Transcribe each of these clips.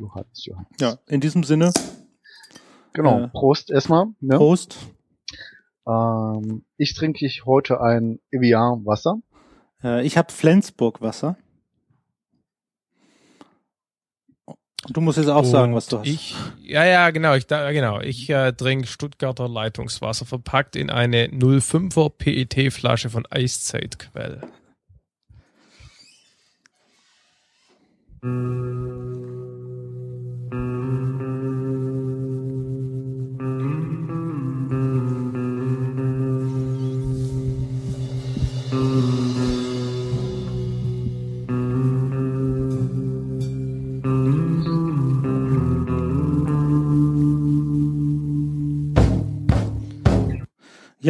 Johannes, Johannes. Ja, in diesem Sinne. Genau, Äh, Prost erstmal. Ne? Prost. Ähm, ich trinke ich heute ein Evian Wasser. Äh, ich habe Flensburg Wasser. Du musst jetzt auch sagen, was du hast. Ich, ja, ja, genau, ich, da, genau. Ich äh, trinke Stuttgarter Leitungswasser, verpackt in eine 05er PET-Flasche von Eiszeitquell.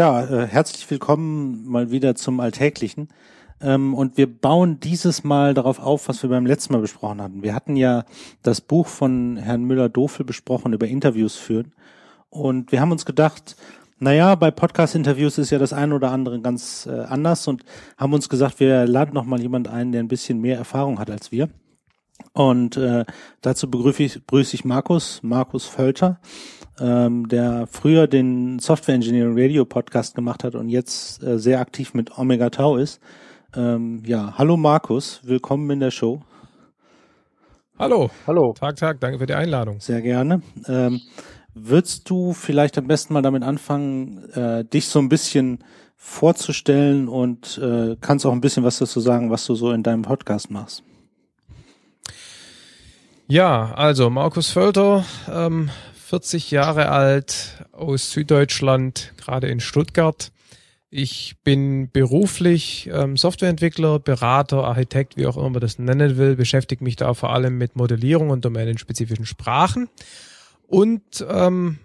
Ja, äh, herzlich willkommen mal wieder zum Alltäglichen. Ähm, und wir bauen dieses Mal darauf auf, was wir beim letzten Mal besprochen hatten. Wir hatten ja das Buch von Herrn Müller-Dofel besprochen über Interviews führen. Und wir haben uns gedacht, naja, bei Podcast-Interviews ist ja das eine oder andere ganz äh, anders und haben uns gesagt, wir laden noch mal jemand ein, der ein bisschen mehr Erfahrung hat als wir. Und äh, dazu begrüße ich, begrüße ich Markus, Markus Völter, ähm, der früher den Software Engineering Radio Podcast gemacht hat und jetzt äh, sehr aktiv mit Omega Tau ist. Ähm, ja, hallo Markus, willkommen in der Show. Hallo, Hallo. Tag, Tag, danke für die Einladung. Sehr gerne. Ähm, würdest du vielleicht am besten mal damit anfangen, äh, dich so ein bisschen vorzustellen und äh, kannst auch ein bisschen was dazu sagen, was du so in deinem Podcast machst? Ja, also Markus Völter, ähm, 40 Jahre alt, aus Süddeutschland, gerade in Stuttgart. Ich bin beruflich ähm, Softwareentwickler, Berater, Architekt, wie auch immer man das nennen will, beschäftige mich da vor allem mit Modellierung und domänenspezifischen Sprachen und ähm,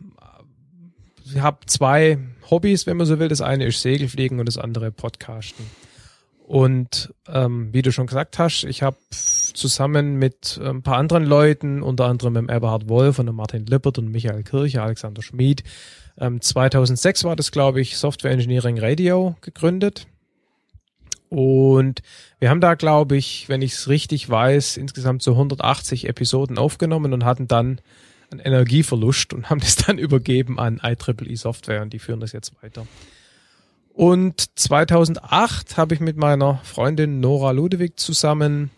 habe zwei Hobbys, wenn man so will. Das eine ist Segelfliegen und das andere Podcasten. Und ähm, wie du schon gesagt hast, ich habe zusammen mit ein paar anderen Leuten, unter anderem mit Eberhard Wolf und Martin Lippert und Michael Kirche, Alexander Schmid, ähm, 2006 war das, glaube ich, Software Engineering Radio gegründet. Und wir haben da, glaube ich, wenn ich es richtig weiß, insgesamt so 180 Episoden aufgenommen und hatten dann einen Energieverlust und haben das dann übergeben an IEEE Software und die führen das jetzt weiter. Und 2008 habe ich mit meiner Freundin Nora Ludewig zusammen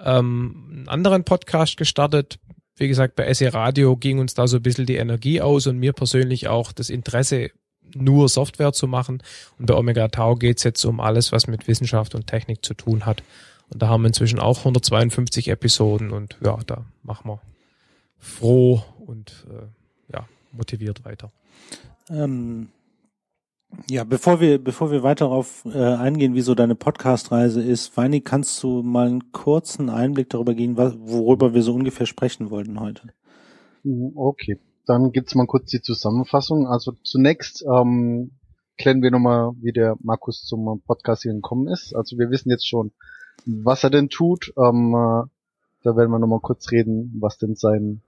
ähm, einen anderen Podcast gestartet. Wie gesagt, bei SE Radio ging uns da so ein bisschen die Energie aus und mir persönlich auch das Interesse, nur Software zu machen. Und bei Omega Tau geht's jetzt um alles, was mit Wissenschaft und Technik zu tun hat. Und da haben wir inzwischen auch 152 Episoden und ja, da machen wir froh und äh, ja, motiviert weiter. Ähm, ja, bevor wir, bevor wir weiter darauf äh, eingehen, wie so deine Podcast-Reise ist, Weini, kannst du mal einen kurzen Einblick darüber geben, was, worüber wir so ungefähr sprechen wollten heute? Mhm, Okay, dann gibt's mal kurz die Zusammenfassung. Also zunächst ähm, klären wir nochmal, wie der Markus zum Podcast hier gekommen ist. Also wir wissen jetzt schon, was er denn tut. Ähm, äh, da werden wir nochmal kurz reden, was denn sein,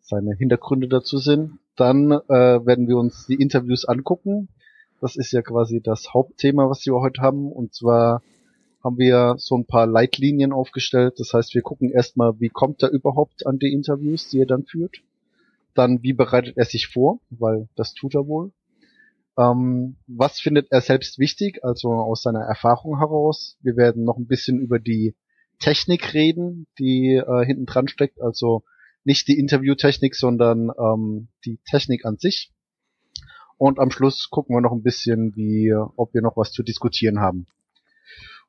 seine Hintergründe dazu sind. Dann äh, werden wir uns die Interviews angucken. Das ist ja quasi das Hauptthema, was wir heute haben. Und zwar haben wir so ein paar Leitlinien aufgestellt. Das heißt, wir gucken erstmal, wie kommt er überhaupt an die Interviews, die er dann führt. Dann, wie bereitet er sich vor, weil das tut er wohl. Ähm, was findet er selbst wichtig, also aus seiner Erfahrung heraus. Wir werden noch ein bisschen über die Technik reden, die äh, hinten dran steckt, also nicht die Interviewtechnik, sondern ähm, die Technik an sich. Und am Schluss gucken wir noch ein bisschen, wie, ob wir noch was zu diskutieren haben.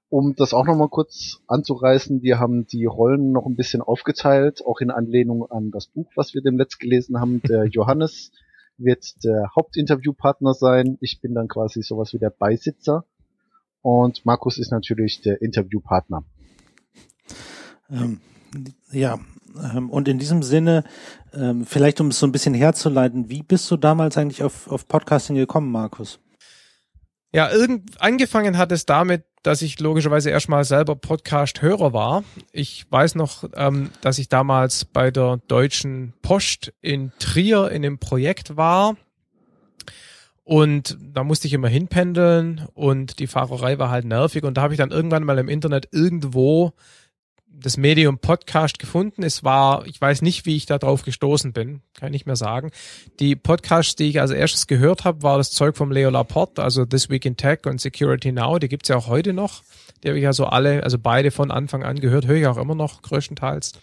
Um das auch nochmal kurz anzureißen, wir haben die Rollen noch ein bisschen aufgeteilt, auch in Anlehnung an das Buch, was wir dem letzt gelesen haben. Der Johannes wird der Hauptinterviewpartner sein. Ich bin dann quasi sowas wie der Beisitzer. Und Markus ist natürlich der Interviewpartner. Ähm, ja, ähm, und in diesem Sinne, ähm, vielleicht um es so ein bisschen herzuleiten, wie bist du damals eigentlich auf, auf Podcasting gekommen, Markus? Ja, irgend, angefangen hat es damit, dass ich logischerweise erstmal selber Podcast-Hörer war. Ich weiß noch, ähm, dass ich damals bei der Deutschen Post in Trier in einem Projekt war. Und da musste ich immer hinpendeln und die Fahrerei war halt nervig. Und da habe ich dann irgendwann mal im Internet irgendwo das Medium Podcast gefunden. Es war, ich weiß nicht, wie ich da drauf gestoßen bin, kann ich nicht mehr sagen. Die Podcasts, die ich als erstes gehört habe, war das Zeug vom Leo Laporte, also This Week in Tech und Security Now. Die gibt's ja auch heute noch. Die habe ich ja so alle, also beide von Anfang an gehört, höre ich auch immer noch größtenteils.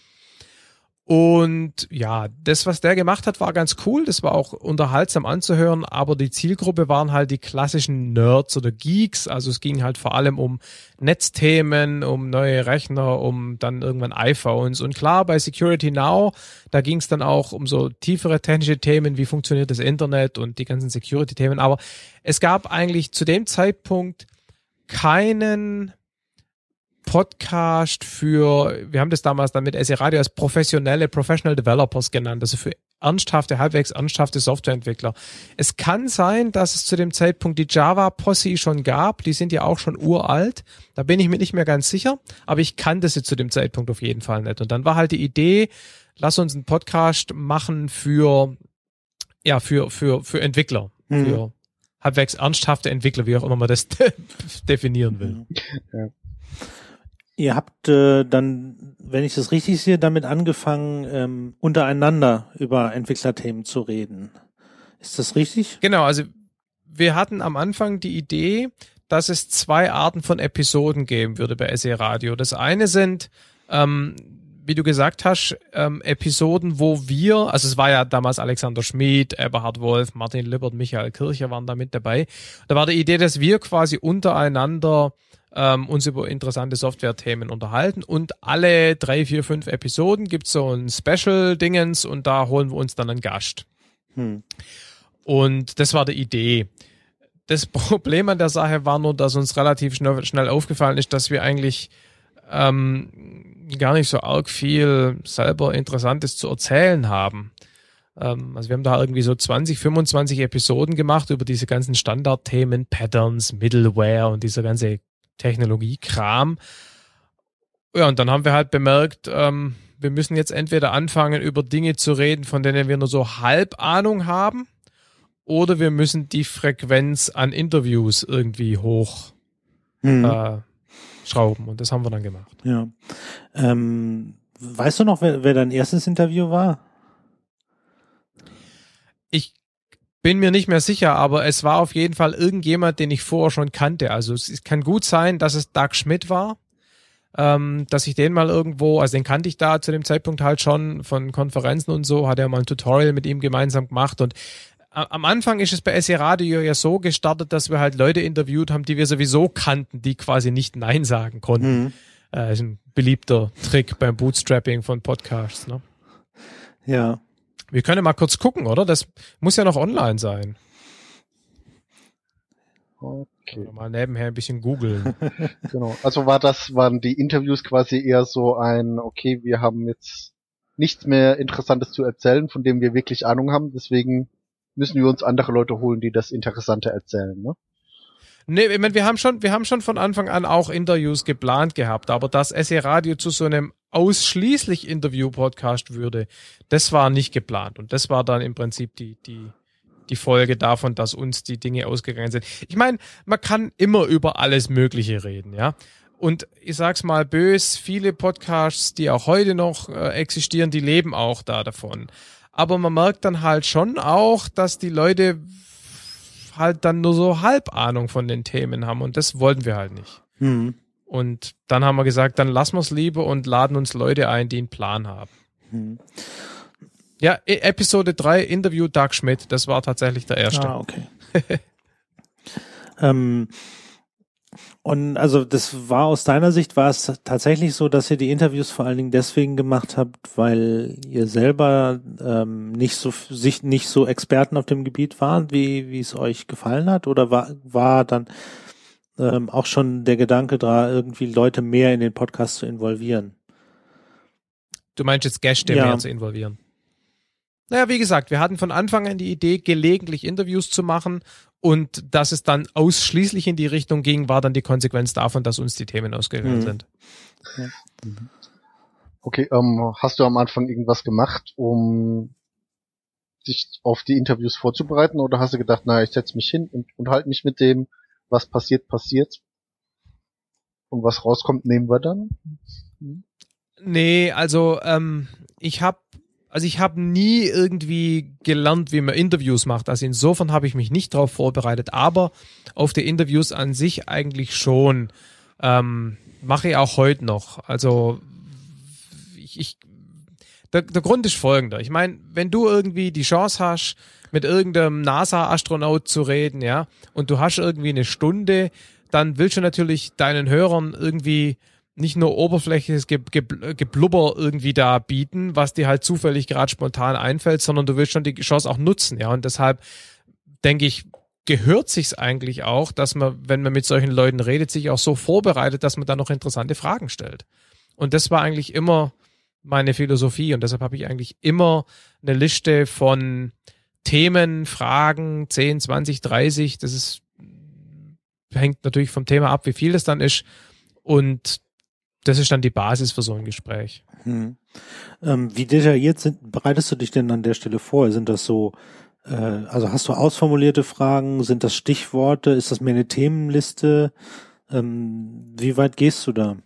Und ja, das, was der gemacht hat, war ganz cool. Das war auch unterhaltsam anzuhören, aber die Zielgruppe waren halt die klassischen Nerds oder Geeks. Also es ging halt vor allem um Netzthemen, um neue Rechner, um dann irgendwann iPhones. Und klar, bei Security Now, da ging es dann auch um so tiefere technische Themen, wie funktioniert das Internet und die ganzen Security-Themen. Aber es gab eigentlich zu dem Zeitpunkt keinen Podcast für, wir haben das damals dann mit SE Radio als professionelle Professional Developers genannt, also für ernsthafte, halbwegs ernsthafte Softwareentwickler. Es kann sein, dass es zu dem Zeitpunkt die Java Posse schon gab, die sind ja auch schon uralt, da bin ich mir nicht mehr ganz sicher, aber ich kannte sie zu dem Zeitpunkt auf jeden Fall nicht. Und dann war halt die Idee, lass uns einen Podcast machen für, ja, für, für, für Entwickler, mhm. für halbwegs ernsthafte Entwickler, wie auch immer man das definieren will. Ja. Ihr habt äh, dann, wenn ich das richtig sehe, damit angefangen, ähm, untereinander über Entwicklerthemen zu reden. Ist das richtig? Genau, also wir hatten am Anfang die Idee, dass es zwei Arten von Episoden geben würde bei SE Radio. Das eine sind, ähm, wie du gesagt hast, ähm, Episoden, wo wir, also es war ja damals Alexander Schmid, Eberhard Wolf, Martin Lippert, Michael Kircher waren da mit dabei. Da war die Idee, dass wir quasi untereinander ähm, uns über interessante Software-Themen unterhalten. Und alle drei, vier, fünf Episoden gibt's so ein Special-Dingens und da holen wir uns dann einen Gast. Hm. Und das war die Idee. Das Problem an der Sache war nur, dass uns relativ schnell, schnell aufgefallen ist, dass wir eigentlich ähm, gar nicht so arg viel selber Interessantes zu erzählen haben. Ähm, also wir haben da irgendwie so 20, 25 Episoden gemacht über diese ganzen Standardthemen, Patterns, Middleware und dieser ganze Technologiekram. Ja, und dann haben wir halt bemerkt, ähm, wir müssen jetzt entweder anfangen, über Dinge zu reden, von denen wir nur so halb Ahnung haben, oder wir müssen die Frequenz an Interviews irgendwie hoch mhm. äh, schrauben. Und das haben wir dann gemacht. Ja. Ähm, weißt du noch, wer, wer dein erstes Interview war? Ich bin mir nicht mehr sicher, aber es war auf jeden Fall irgendjemand, den ich vorher schon kannte. Also es kann gut sein, dass es Doug Schmidt war, ähm, dass ich den mal irgendwo, also den kannte ich da zu dem Zeitpunkt halt schon von Konferenzen und so, hat er mal ein Tutorial mit ihm gemeinsam gemacht und am Anfang ist es bei SE Radio ja so gestartet, dass wir halt Leute interviewt haben, die wir sowieso kannten, die quasi nicht Nein sagen konnten. Mhm. Äh, ist ein beliebter Trick beim Bootstrapping von Podcasts. Ne? Ja. Wir können mal kurz gucken, oder? Das muss ja noch online sein. Okay. Mal nebenher ein bisschen googeln. genau. Also war das, waren die Interviews quasi eher so ein, okay, wir haben jetzt nichts mehr Interessantes zu erzählen, von dem wir wirklich Ahnung haben, deswegen müssen wir uns andere Leute holen, die das Interessante erzählen, ne? Nee, ich meine, wir haben schon, wir haben schon von Anfang an auch Interviews geplant gehabt, aber dass SE Radio zu so einem ausschließlich Interview-Podcast würde, das war nicht geplant. Und das war dann im Prinzip die, die, die Folge davon, dass uns die Dinge ausgegangen sind. Ich meine, man kann immer über alles Mögliche reden, ja. Und ich sag's mal bös, viele Podcasts, die auch heute noch äh, existieren, die leben auch da davon. Aber man merkt dann halt schon auch, dass die Leute halt dann nur so halb Ahnung von den Themen haben und das wollten wir halt nicht. Mhm. Und dann haben wir gesagt, dann lassen wir es lieber und laden uns Leute ein, die einen Plan haben. Mhm. Ja, e Episode 3, Interview Doug Schmidt, das war tatsächlich der erste. Ah, okay. ähm, und also das war aus deiner Sicht, war es tatsächlich so, dass ihr die Interviews vor allen Dingen deswegen gemacht habt, weil ihr selber ähm, nicht so sich nicht so Experten auf dem Gebiet waren, wie wie es euch gefallen hat, oder war war dann ähm, auch schon der Gedanke da, irgendwie Leute mehr in den Podcast zu involvieren? Du meinst jetzt Gäste ja. mehr zu involvieren? Naja, wie gesagt, wir hatten von Anfang an die Idee, gelegentlich Interviews zu machen und dass es dann ausschließlich in die Richtung ging, war dann die Konsequenz davon, dass uns die Themen ausgegangen mhm. sind. Okay, ähm, hast du am Anfang irgendwas gemacht, um dich auf die Interviews vorzubereiten oder hast du gedacht, naja, ich setze mich hin und unterhalte mich mit dem, was passiert, passiert und was rauskommt, nehmen wir dann? Hm? Nee, also ähm, ich habe also ich habe nie irgendwie gelernt, wie man Interviews macht. Also insofern habe ich mich nicht darauf vorbereitet, aber auf die Interviews an sich eigentlich schon. Ähm, mache ich auch heute noch. Also ich, ich der, der Grund ist folgender. Ich meine, wenn du irgendwie die Chance hast, mit irgendeinem NASA-Astronaut zu reden, ja, und du hast irgendwie eine Stunde, dann willst du natürlich deinen Hörern irgendwie nicht nur oberflächliches Ge Ge Geblubber irgendwie da bieten, was dir halt zufällig gerade spontan einfällt, sondern du willst schon die Chance auch nutzen, ja. Und deshalb denke ich, gehört sich's eigentlich auch, dass man, wenn man mit solchen Leuten redet, sich auch so vorbereitet, dass man da noch interessante Fragen stellt. Und das war eigentlich immer meine Philosophie und deshalb habe ich eigentlich immer eine Liste von Themen, Fragen, 10, 20, 30, das ist hängt natürlich vom Thema ab, wie viel das dann ist und das ist dann die Basis für so ein Gespräch. Hm. Ähm, wie detailliert sind, bereitest du dich denn an der Stelle vor? Sind das so, äh, also hast du ausformulierte Fragen? Sind das Stichworte? Ist das mehr eine Themenliste? Ähm, wie weit gehst du da?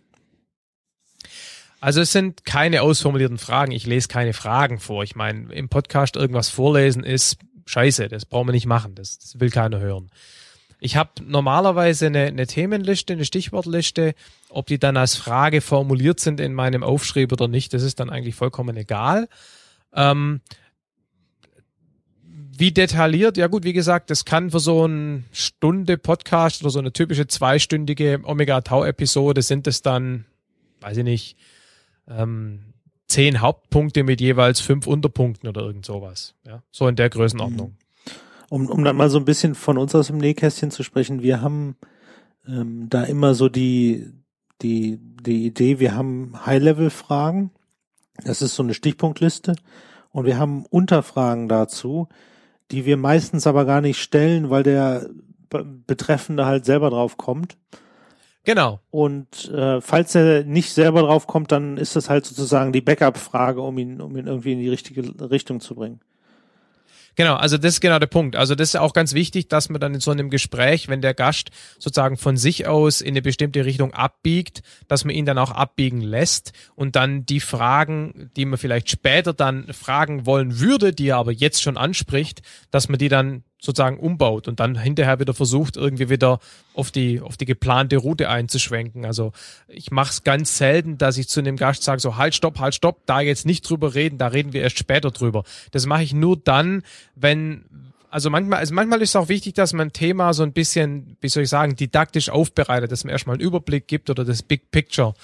Also es sind keine ausformulierten Fragen. Ich lese keine Fragen vor. Ich meine, im Podcast irgendwas vorlesen ist scheiße. Das brauchen wir nicht machen. Das, will keiner hören. Ich habe normalerweise eine, eine Themenliste, eine Stichwortliste. Ob die dann als Frage formuliert sind in meinem Aufschrieb oder nicht, das ist dann eigentlich vollkommen egal. Ähm, wie detailliert, ja gut, wie gesagt, das kann für so eine Stunde Podcast oder so eine typische zweistündige Omega-Tau-Episode sind es dann, weiß ich nicht, ähm, zehn Hauptpunkte mit jeweils fünf Unterpunkten oder irgend sowas. Ja, so in der Größenordnung. Mhm um, um dann mal so ein bisschen von uns aus dem Nähkästchen zu sprechen, wir haben ähm, da immer so die, die, die Idee, wir haben High-Level-Fragen, das ist so eine Stichpunktliste, und wir haben Unterfragen dazu, die wir meistens aber gar nicht stellen, weil der Betreffende halt selber drauf kommt. Genau. Und äh, falls er nicht selber drauf kommt, dann ist das halt sozusagen die Backup-Frage, um ihn, um ihn irgendwie in die richtige Richtung zu bringen. Genau, also das ist genau der Punkt. Also das ist auch ganz wichtig, dass man dann in so einem Gespräch, wenn der Gast sozusagen von sich aus in eine bestimmte Richtung abbiegt, dass man ihn dann auch abbiegen lässt und dann die Fragen, die man vielleicht später dann fragen wollen würde, die er aber jetzt schon anspricht, dass man die dann sozusagen umbaut und dann hinterher wieder versucht, irgendwie wieder auf die, auf die geplante Route einzuschwenken. Also ich mache es ganz selten, dass ich zu einem Gast sage, so halt, stopp, halt, stopp, da jetzt nicht drüber reden, da reden wir erst später drüber. Das mache ich nur dann, wenn, also manchmal, also manchmal ist es auch wichtig, dass man ein Thema so ein bisschen, wie soll ich sagen, didaktisch aufbereitet, dass man erstmal einen Überblick gibt oder das Big Picture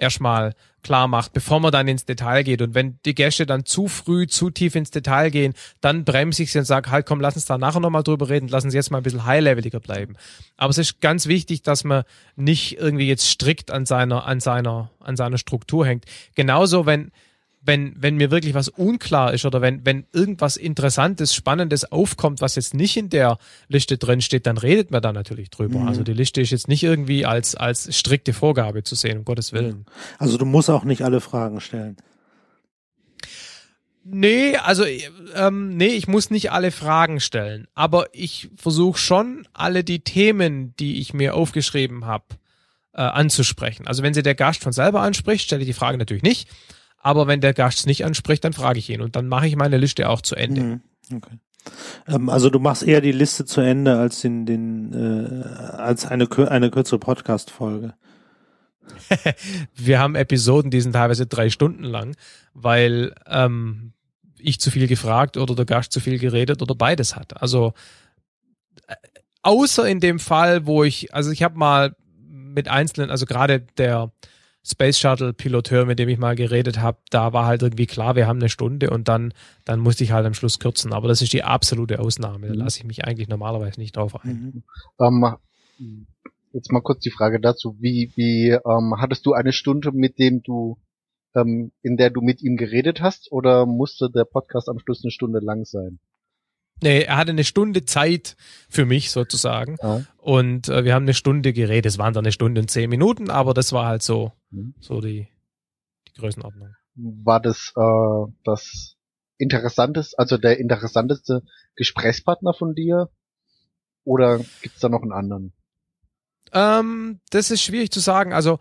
erstmal klar macht, bevor man dann ins Detail geht. Und wenn die Gäste dann zu früh, zu tief ins Detail gehen, dann bremse ich sie und sage, halt komm, lass uns da nachher nochmal drüber reden, lass uns jetzt mal ein bisschen high-leveliger bleiben. Aber es ist ganz wichtig, dass man nicht irgendwie jetzt strikt an seiner, an seiner, an seiner Struktur hängt. Genauso, wenn, wenn, wenn mir wirklich was unklar ist oder wenn, wenn irgendwas Interessantes, Spannendes aufkommt, was jetzt nicht in der Liste drin steht, dann redet man da natürlich drüber. Mhm. Also die Liste ist jetzt nicht irgendwie als, als strikte Vorgabe zu sehen, um Gottes Willen. Also du musst auch nicht alle Fragen stellen. Nee, also ähm, nee, ich muss nicht alle Fragen stellen, aber ich versuche schon alle die Themen, die ich mir aufgeschrieben habe, äh, anzusprechen. Also wenn sie der Gast von selber anspricht, stelle ich die Frage natürlich nicht. Aber wenn der Gast es nicht anspricht, dann frage ich ihn und dann mache ich meine Liste auch zu Ende. Mhm. Okay. Ähm, also du machst eher die Liste zu Ende als in den äh, als eine eine kürzere Podcast Folge. Wir haben Episoden, die sind teilweise drei Stunden lang, weil ähm, ich zu viel gefragt oder der Gast zu viel geredet oder beides hat. Also äh, außer in dem Fall, wo ich, also ich habe mal mit einzelnen, also gerade der Space Shuttle Piloteur, mit dem ich mal geredet habe, da war halt irgendwie klar, wir haben eine Stunde und dann, dann musste ich halt am Schluss kürzen. Aber das ist die absolute Ausnahme. Da mhm. lasse ich mich eigentlich normalerweise nicht drauf ein. Mhm. Ähm, jetzt mal kurz die Frage dazu. Wie, wie ähm, hattest du eine Stunde, mit dem du, ähm, in der du mit ihm geredet hast, oder musste der Podcast am Schluss eine Stunde lang sein? Nee, er hatte eine Stunde Zeit für mich sozusagen. Ja. Und äh, wir haben eine Stunde geredet. Es waren dann eine Stunde und zehn Minuten, aber das war halt so, mhm. so die, die Größenordnung. War das äh, das interessanteste, also der interessanteste Gesprächspartner von dir? Oder gibt's da noch einen anderen? Ähm, das ist schwierig zu sagen. Also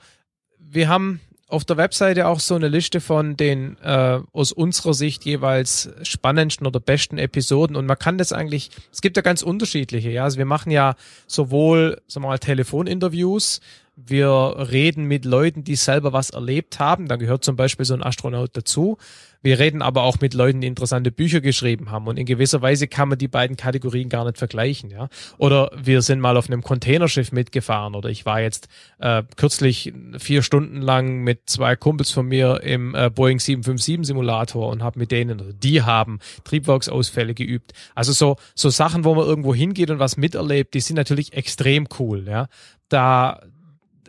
wir haben auf der Webseite auch so eine Liste von den äh, aus unserer Sicht jeweils spannendsten oder besten Episoden und man kann das eigentlich, es gibt ja ganz unterschiedliche, ja. Also wir machen ja sowohl, sagen wir mal, Telefoninterviews, wir reden mit Leuten, die selber was erlebt haben. Da gehört zum Beispiel so ein Astronaut dazu. Wir reden aber auch mit Leuten, die interessante Bücher geschrieben haben. Und in gewisser Weise kann man die beiden Kategorien gar nicht vergleichen. Ja? Oder wir sind mal auf einem Containerschiff mitgefahren. Oder ich war jetzt äh, kürzlich vier Stunden lang mit zwei Kumpels von mir im äh, Boeing 757 Simulator und habe mit denen, die haben Triebwerksausfälle geübt. Also so, so Sachen, wo man irgendwo hingeht und was miterlebt, die sind natürlich extrem cool. Ja? Da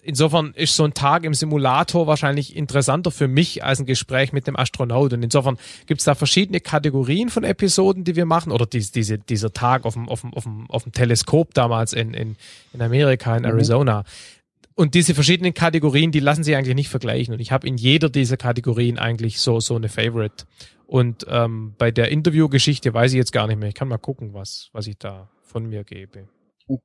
insofern ist so ein Tag im Simulator wahrscheinlich interessanter für mich als ein Gespräch mit dem Astronaut. Und insofern gibt es da verschiedene Kategorien von Episoden, die wir machen. Oder dies, diese, dieser Tag auf dem, auf dem, auf dem, auf dem Teleskop damals in, in, in Amerika, in mhm. Arizona. Und diese verschiedenen Kategorien, die lassen sich eigentlich nicht vergleichen. Und ich habe in jeder dieser Kategorien eigentlich so, so eine Favorite. Und ähm, bei der Interviewgeschichte weiß ich jetzt gar nicht mehr. Ich kann mal gucken, was, was ich da von mir gebe.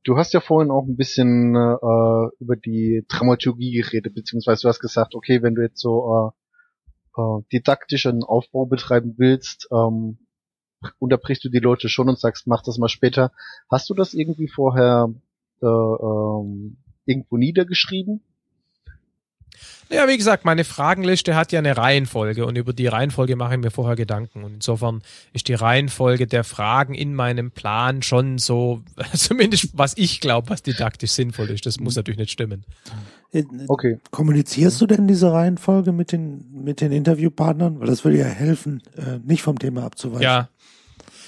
Du hast ja vorhin auch ein bisschen äh, über die Dramaturgie geredet, beziehungsweise du hast gesagt, okay, wenn du jetzt so äh, äh, didaktischen Aufbau betreiben willst, ähm, unterbrichst du die Leute schon und sagst, mach das mal später. Hast du das irgendwie vorher äh, ähm, irgendwo niedergeschrieben? Ja, wie gesagt, meine Fragenliste hat ja eine Reihenfolge und über die Reihenfolge mache ich mir vorher Gedanken. Und insofern ist die Reihenfolge der Fragen in meinem Plan schon so, zumindest was ich glaube, was didaktisch sinnvoll ist. Das muss natürlich nicht stimmen. Äh, okay. Kommunizierst du denn diese Reihenfolge mit den, mit den Interviewpartnern? Weil das würde ja helfen, äh, nicht vom Thema abzuweichen. Ja,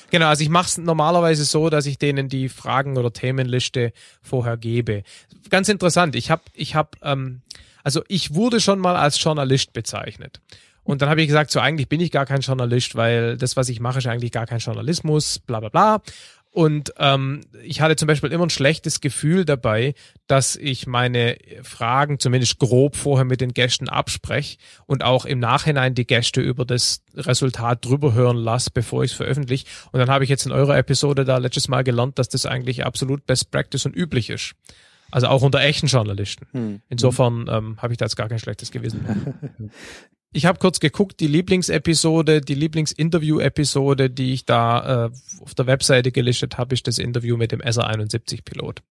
Genau, also ich mache es normalerweise so, dass ich denen die Fragen- oder Themenliste vorher gebe. Ganz interessant, ich habe ich hab, ähm, also ich wurde schon mal als Journalist bezeichnet. Und dann habe ich gesagt, so eigentlich bin ich gar kein Journalist, weil das, was ich mache, ist eigentlich gar kein Journalismus, bla bla bla. Und ähm, ich hatte zum Beispiel immer ein schlechtes Gefühl dabei, dass ich meine Fragen zumindest grob vorher mit den Gästen abspreche und auch im Nachhinein die Gäste über das Resultat drüber hören lasse, bevor ich es veröffentliche. Und dann habe ich jetzt in eurer Episode da letztes Mal gelernt, dass das eigentlich absolut Best Practice und üblich ist. Also auch unter echten Journalisten. Hm. Insofern ähm, habe ich da jetzt gar kein schlechtes Gewissen. ich habe kurz geguckt, die Lieblingsepisode, die Lieblingsinterview-Episode, die ich da äh, auf der Webseite gelistet habe, ist das Interview mit dem SR-71-Pilot.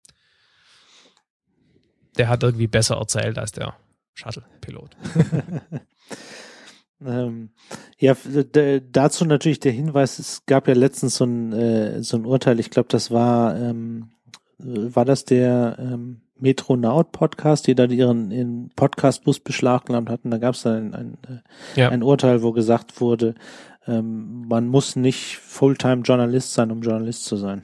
Der hat irgendwie besser erzählt als der Shuttle-Pilot. Ähm, ja, dazu natürlich der Hinweis, es gab ja letztens so ein, äh, so ein Urteil, ich glaube, das war ähm, war das der ähm, Metronaut-Podcast, die da ihren, ihren Podcast-Bus beschlagnahmt hatten. Da gab es dann ein, ein, äh, ja. ein Urteil, wo gesagt wurde, ähm, man muss nicht Fulltime-Journalist sein, um Journalist zu sein.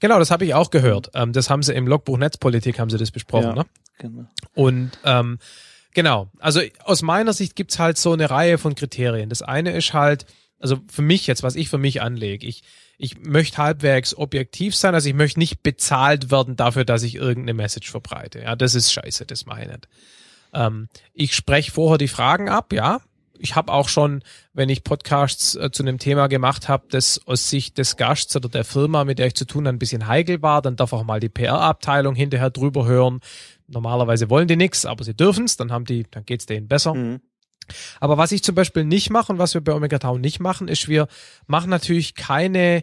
Genau, das habe ich auch gehört. Ähm, das haben sie im Logbuch Netzpolitik haben sie das besprochen, ja, ne? Genau. Und ähm, genau, also aus meiner Sicht gibt's halt so eine Reihe von Kriterien. Das eine ist halt, also für mich jetzt, was ich für mich anlege, ich ich möchte halbwegs objektiv sein, also ich möchte nicht bezahlt werden dafür, dass ich irgendeine Message verbreite. Ja, das ist scheiße, das mache ich nicht. Ähm, ich spreche vorher die Fragen ab, ja. Ich habe auch schon, wenn ich Podcasts äh, zu einem Thema gemacht habe, das aus Sicht des Gasts oder der Firma, mit der ich zu tun ein bisschen heikel war, dann darf auch mal die PR-Abteilung hinterher drüber hören. Normalerweise wollen die nichts, aber sie dürfen es, dann haben die, dann geht's denen besser. Mhm. Aber was ich zum Beispiel nicht mache und was wir bei Omega Tau nicht machen, ist, wir machen natürlich keine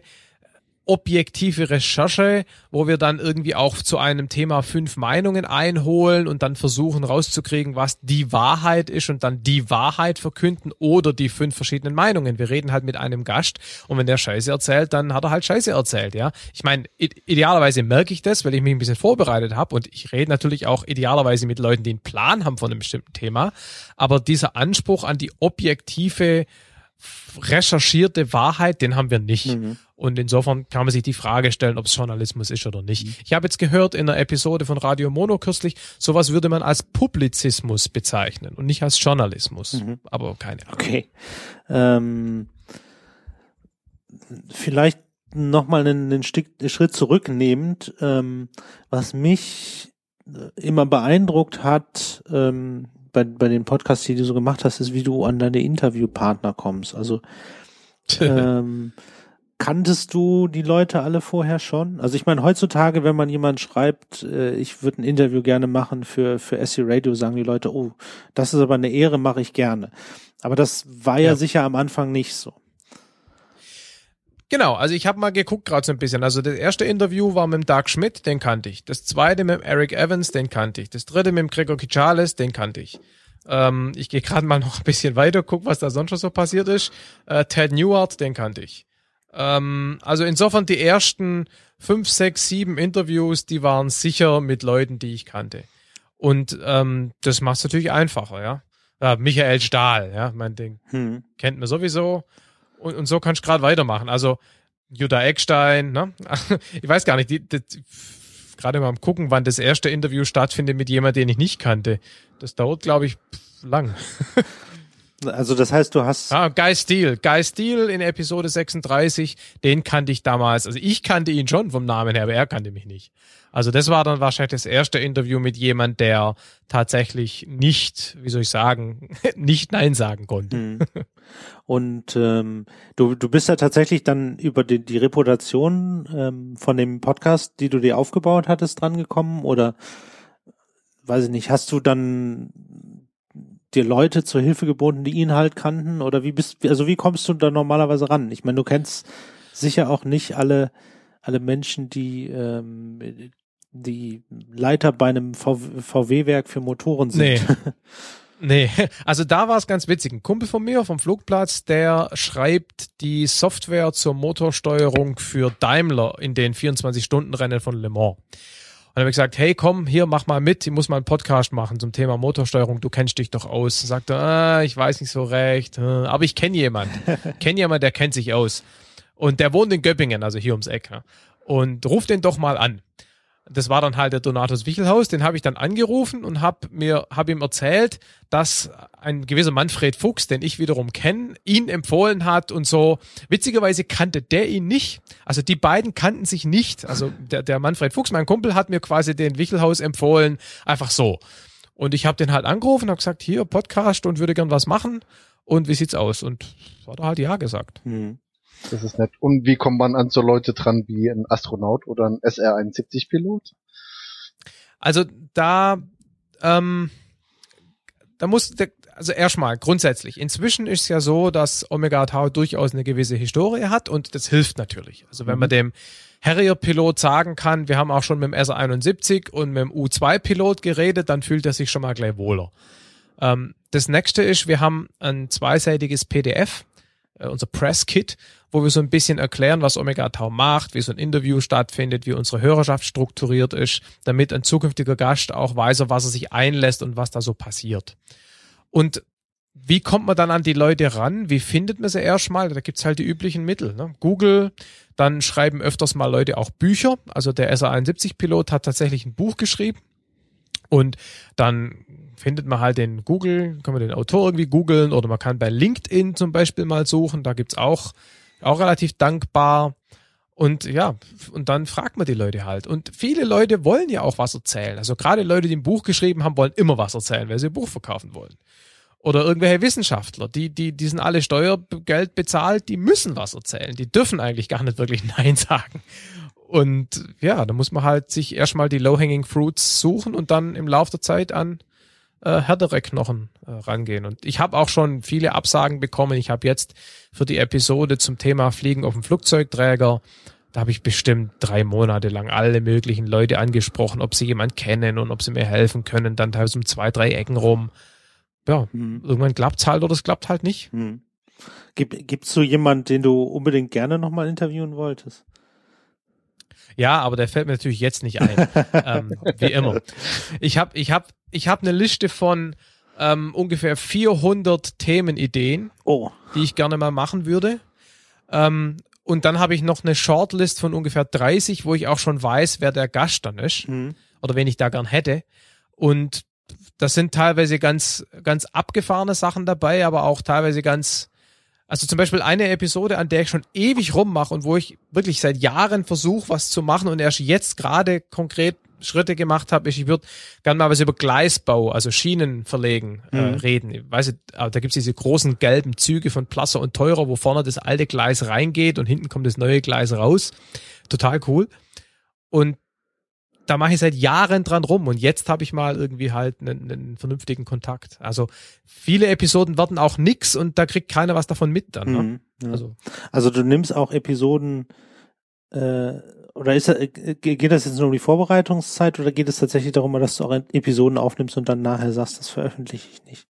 objektive Recherche, wo wir dann irgendwie auch zu einem Thema fünf Meinungen einholen und dann versuchen rauszukriegen, was die Wahrheit ist und dann die Wahrheit verkünden oder die fünf verschiedenen Meinungen. Wir reden halt mit einem Gast und wenn der Scheiße erzählt, dann hat er halt Scheiße erzählt, ja. Ich meine, idealerweise merke ich das, weil ich mich ein bisschen vorbereitet habe und ich rede natürlich auch idealerweise mit Leuten, die einen Plan haben von einem bestimmten Thema, aber dieser Anspruch an die objektive recherchierte Wahrheit, den haben wir nicht. Mhm. Und insofern kann man sich die Frage stellen, ob es Journalismus ist oder nicht. Mhm. Ich habe jetzt gehört in einer Episode von Radio Mono kürzlich, sowas würde man als Publizismus bezeichnen und nicht als Journalismus. Mhm. Aber keine Ahnung. Okay. Ähm, vielleicht nochmal einen, einen Schritt zurücknehmend, ähm, was mich immer beeindruckt hat, ähm, bei, bei den Podcasts, die du so gemacht hast, ist, wie du an deine Interviewpartner kommst. Also ähm, kanntest du die Leute alle vorher schon? Also ich meine, heutzutage, wenn man jemand schreibt, äh, ich würde ein Interview gerne machen für, für SC Radio, sagen die Leute, oh, das ist aber eine Ehre, mache ich gerne. Aber das war ja, ja sicher am Anfang nicht so. Genau, also ich habe mal geguckt gerade so ein bisschen. Also das erste Interview war mit dem Doug Schmidt, den kannte ich. Das zweite mit dem Eric Evans, den kannte ich. Das dritte mit dem Gregor Kichales, den kannte ich. Ähm, ich gehe gerade mal noch ein bisschen weiter, guck, was da sonst schon so passiert ist. Äh, Ted Newart, den kannte ich. Ähm, also insofern die ersten fünf, sechs, sieben Interviews, die waren sicher mit Leuten, die ich kannte. Und ähm, das macht es natürlich einfacher, ja. ja. Michael Stahl, ja, mein Ding. Hm. Kennt man sowieso. Und, und so kannst du gerade weitermachen. Also Jutta Eckstein, ne? ich weiß gar nicht, die, die, gerade mal am gucken, wann das erste Interview stattfindet mit jemandem, den ich nicht kannte. Das dauert, glaube ich, lang. Also das heißt, du hast. Ah, Guy Steele. Guy Steele in Episode 36, den kannte ich damals. Also ich kannte ihn schon vom Namen her, aber er kannte mich nicht. Also das war dann wahrscheinlich das erste Interview mit jemand, der tatsächlich nicht, wie soll ich sagen, nicht Nein sagen konnte. Mhm. Und ähm, du, du bist ja tatsächlich dann über die, die Reputation ähm, von dem Podcast, die du dir aufgebaut hattest, drangekommen oder weiß ich nicht, hast du dann dir Leute zur Hilfe geboten, die ihn halt kannten oder wie bist also wie kommst du da normalerweise ran? Ich meine, du kennst sicher auch nicht alle alle Menschen, die ähm, die Leiter bei einem VW-Werk für Motoren sind. Nee. Nee, also da war es ganz witzig. Ein Kumpel von mir vom Flugplatz, der schreibt die Software zur Motorsteuerung für Daimler in den 24-Stunden-Rennen von Le Mans. Und dann habe ich gesagt, hey, komm, hier, mach mal mit, ich muss mal einen Podcast machen zum Thema Motorsteuerung, du kennst dich doch aus. Sagt er, ah, ich weiß nicht so recht, äh, aber ich kenne jemand. kenne jemand, der kennt sich aus. Und der wohnt in Göppingen, also hier ums Eck. Und ruf den doch mal an das war dann halt der Donatus Wichelhaus, den habe ich dann angerufen und habe mir hab ihm erzählt, dass ein gewisser Manfred Fuchs, den ich wiederum kenne, ihn empfohlen hat und so. Witzigerweise kannte der ihn nicht. Also die beiden kannten sich nicht. Also der, der Manfred Fuchs, mein Kumpel, hat mir quasi den Wichelhaus empfohlen, einfach so. Und ich habe den halt angerufen habe gesagt, hier Podcast und würde gern was machen. Und wie sieht's aus? Und hat er halt ja gesagt. Hm. Das ist nett. Und wie kommt man an so Leute dran wie ein Astronaut oder ein SR-71-Pilot? Also da, ähm, da muss, der, also erstmal grundsätzlich. Inzwischen ist es ja so, dass Omega Tau durchaus eine gewisse Historie hat und das hilft natürlich. Also wenn mhm. man dem Harrier-Pilot sagen kann, wir haben auch schon mit dem SR-71 und mit dem U-2-Pilot geredet, dann fühlt er sich schon mal gleich wohler. Ähm, das nächste ist, wir haben ein zweiseitiges PDF, unser Press-Kit, wo wir so ein bisschen erklären, was Omega Tau macht, wie so ein Interview stattfindet, wie unsere Hörerschaft strukturiert ist, damit ein zukünftiger Gast auch weiß, auf was er sich einlässt und was da so passiert. Und wie kommt man dann an die Leute ran? Wie findet man sie erstmal? Da gibt's halt die üblichen Mittel. Ne? Google, dann schreiben öfters mal Leute auch Bücher. Also der SA-71-Pilot hat tatsächlich ein Buch geschrieben. Und dann findet man halt den Google, kann man den Autor irgendwie googeln oder man kann bei LinkedIn zum Beispiel mal suchen. Da gibt's auch auch relativ dankbar. Und ja, und dann fragt man die Leute halt. Und viele Leute wollen ja auch was erzählen. Also gerade Leute, die ein Buch geschrieben haben, wollen immer was erzählen, weil sie ein Buch verkaufen wollen. Oder irgendwelche Wissenschaftler, die, die, die sind alle Steuergeld bezahlt, die müssen was erzählen. Die dürfen eigentlich gar nicht wirklich Nein sagen. Und ja, da muss man halt sich erstmal die Low-Hanging Fruits suchen und dann im Laufe der Zeit an äh, härtere Knochen äh, rangehen. Und ich habe auch schon viele Absagen bekommen. Ich habe jetzt für die Episode zum Thema Fliegen auf dem Flugzeugträger, da habe ich bestimmt drei Monate lang alle möglichen Leute angesprochen, ob sie jemand kennen und ob sie mir helfen können, dann teilweise um zwei, drei Ecken rum. Ja, mhm. irgendwann klappt's halt oder es klappt halt nicht. Mhm. Gibt gibt's so jemand, den du unbedingt gerne nochmal interviewen wolltest? Ja, aber der fällt mir natürlich jetzt nicht ein. ähm, wie immer. Ich habe ich hab, ich hab eine Liste von ähm, ungefähr 400 Themenideen, oh. die ich gerne mal machen würde. Ähm, und dann habe ich noch eine Shortlist von ungefähr 30, wo ich auch schon weiß, wer der Gast dann ist mhm. oder wen ich da gern hätte. Und das sind teilweise ganz, ganz abgefahrene Sachen dabei, aber auch teilweise ganz also zum Beispiel eine Episode, an der ich schon ewig rummache und wo ich wirklich seit Jahren versuche, was zu machen und erst jetzt gerade konkret Schritte gemacht habe, ist, ich würde gerne mal was über Gleisbau, also Schienen verlegen, äh, Mhm. reden. Ich weiß nicht, aber da gibt's diese großen gelben Züge von Plasser und Teurer, wo vorne das alte Gleis reingeht und hinten kommt das neue Gleis raus. Total cool. Und da mache ich seit Jahren dran rum und jetzt habe ich mal irgendwie halt einen, einen vernünftigen Kontakt. Also viele Episoden werden auch nix und da kriegt keiner was davon mit dann. Ne? Mhm. Ja. Also Also du nimmst auch Episoden äh, oder ist äh, geht das jetzt nur um die Vorbereitungszeit oder geht es tatsächlich darum, dass du auch Episoden aufnimmst und dann nachher sagst, das veröffentliche ich nicht?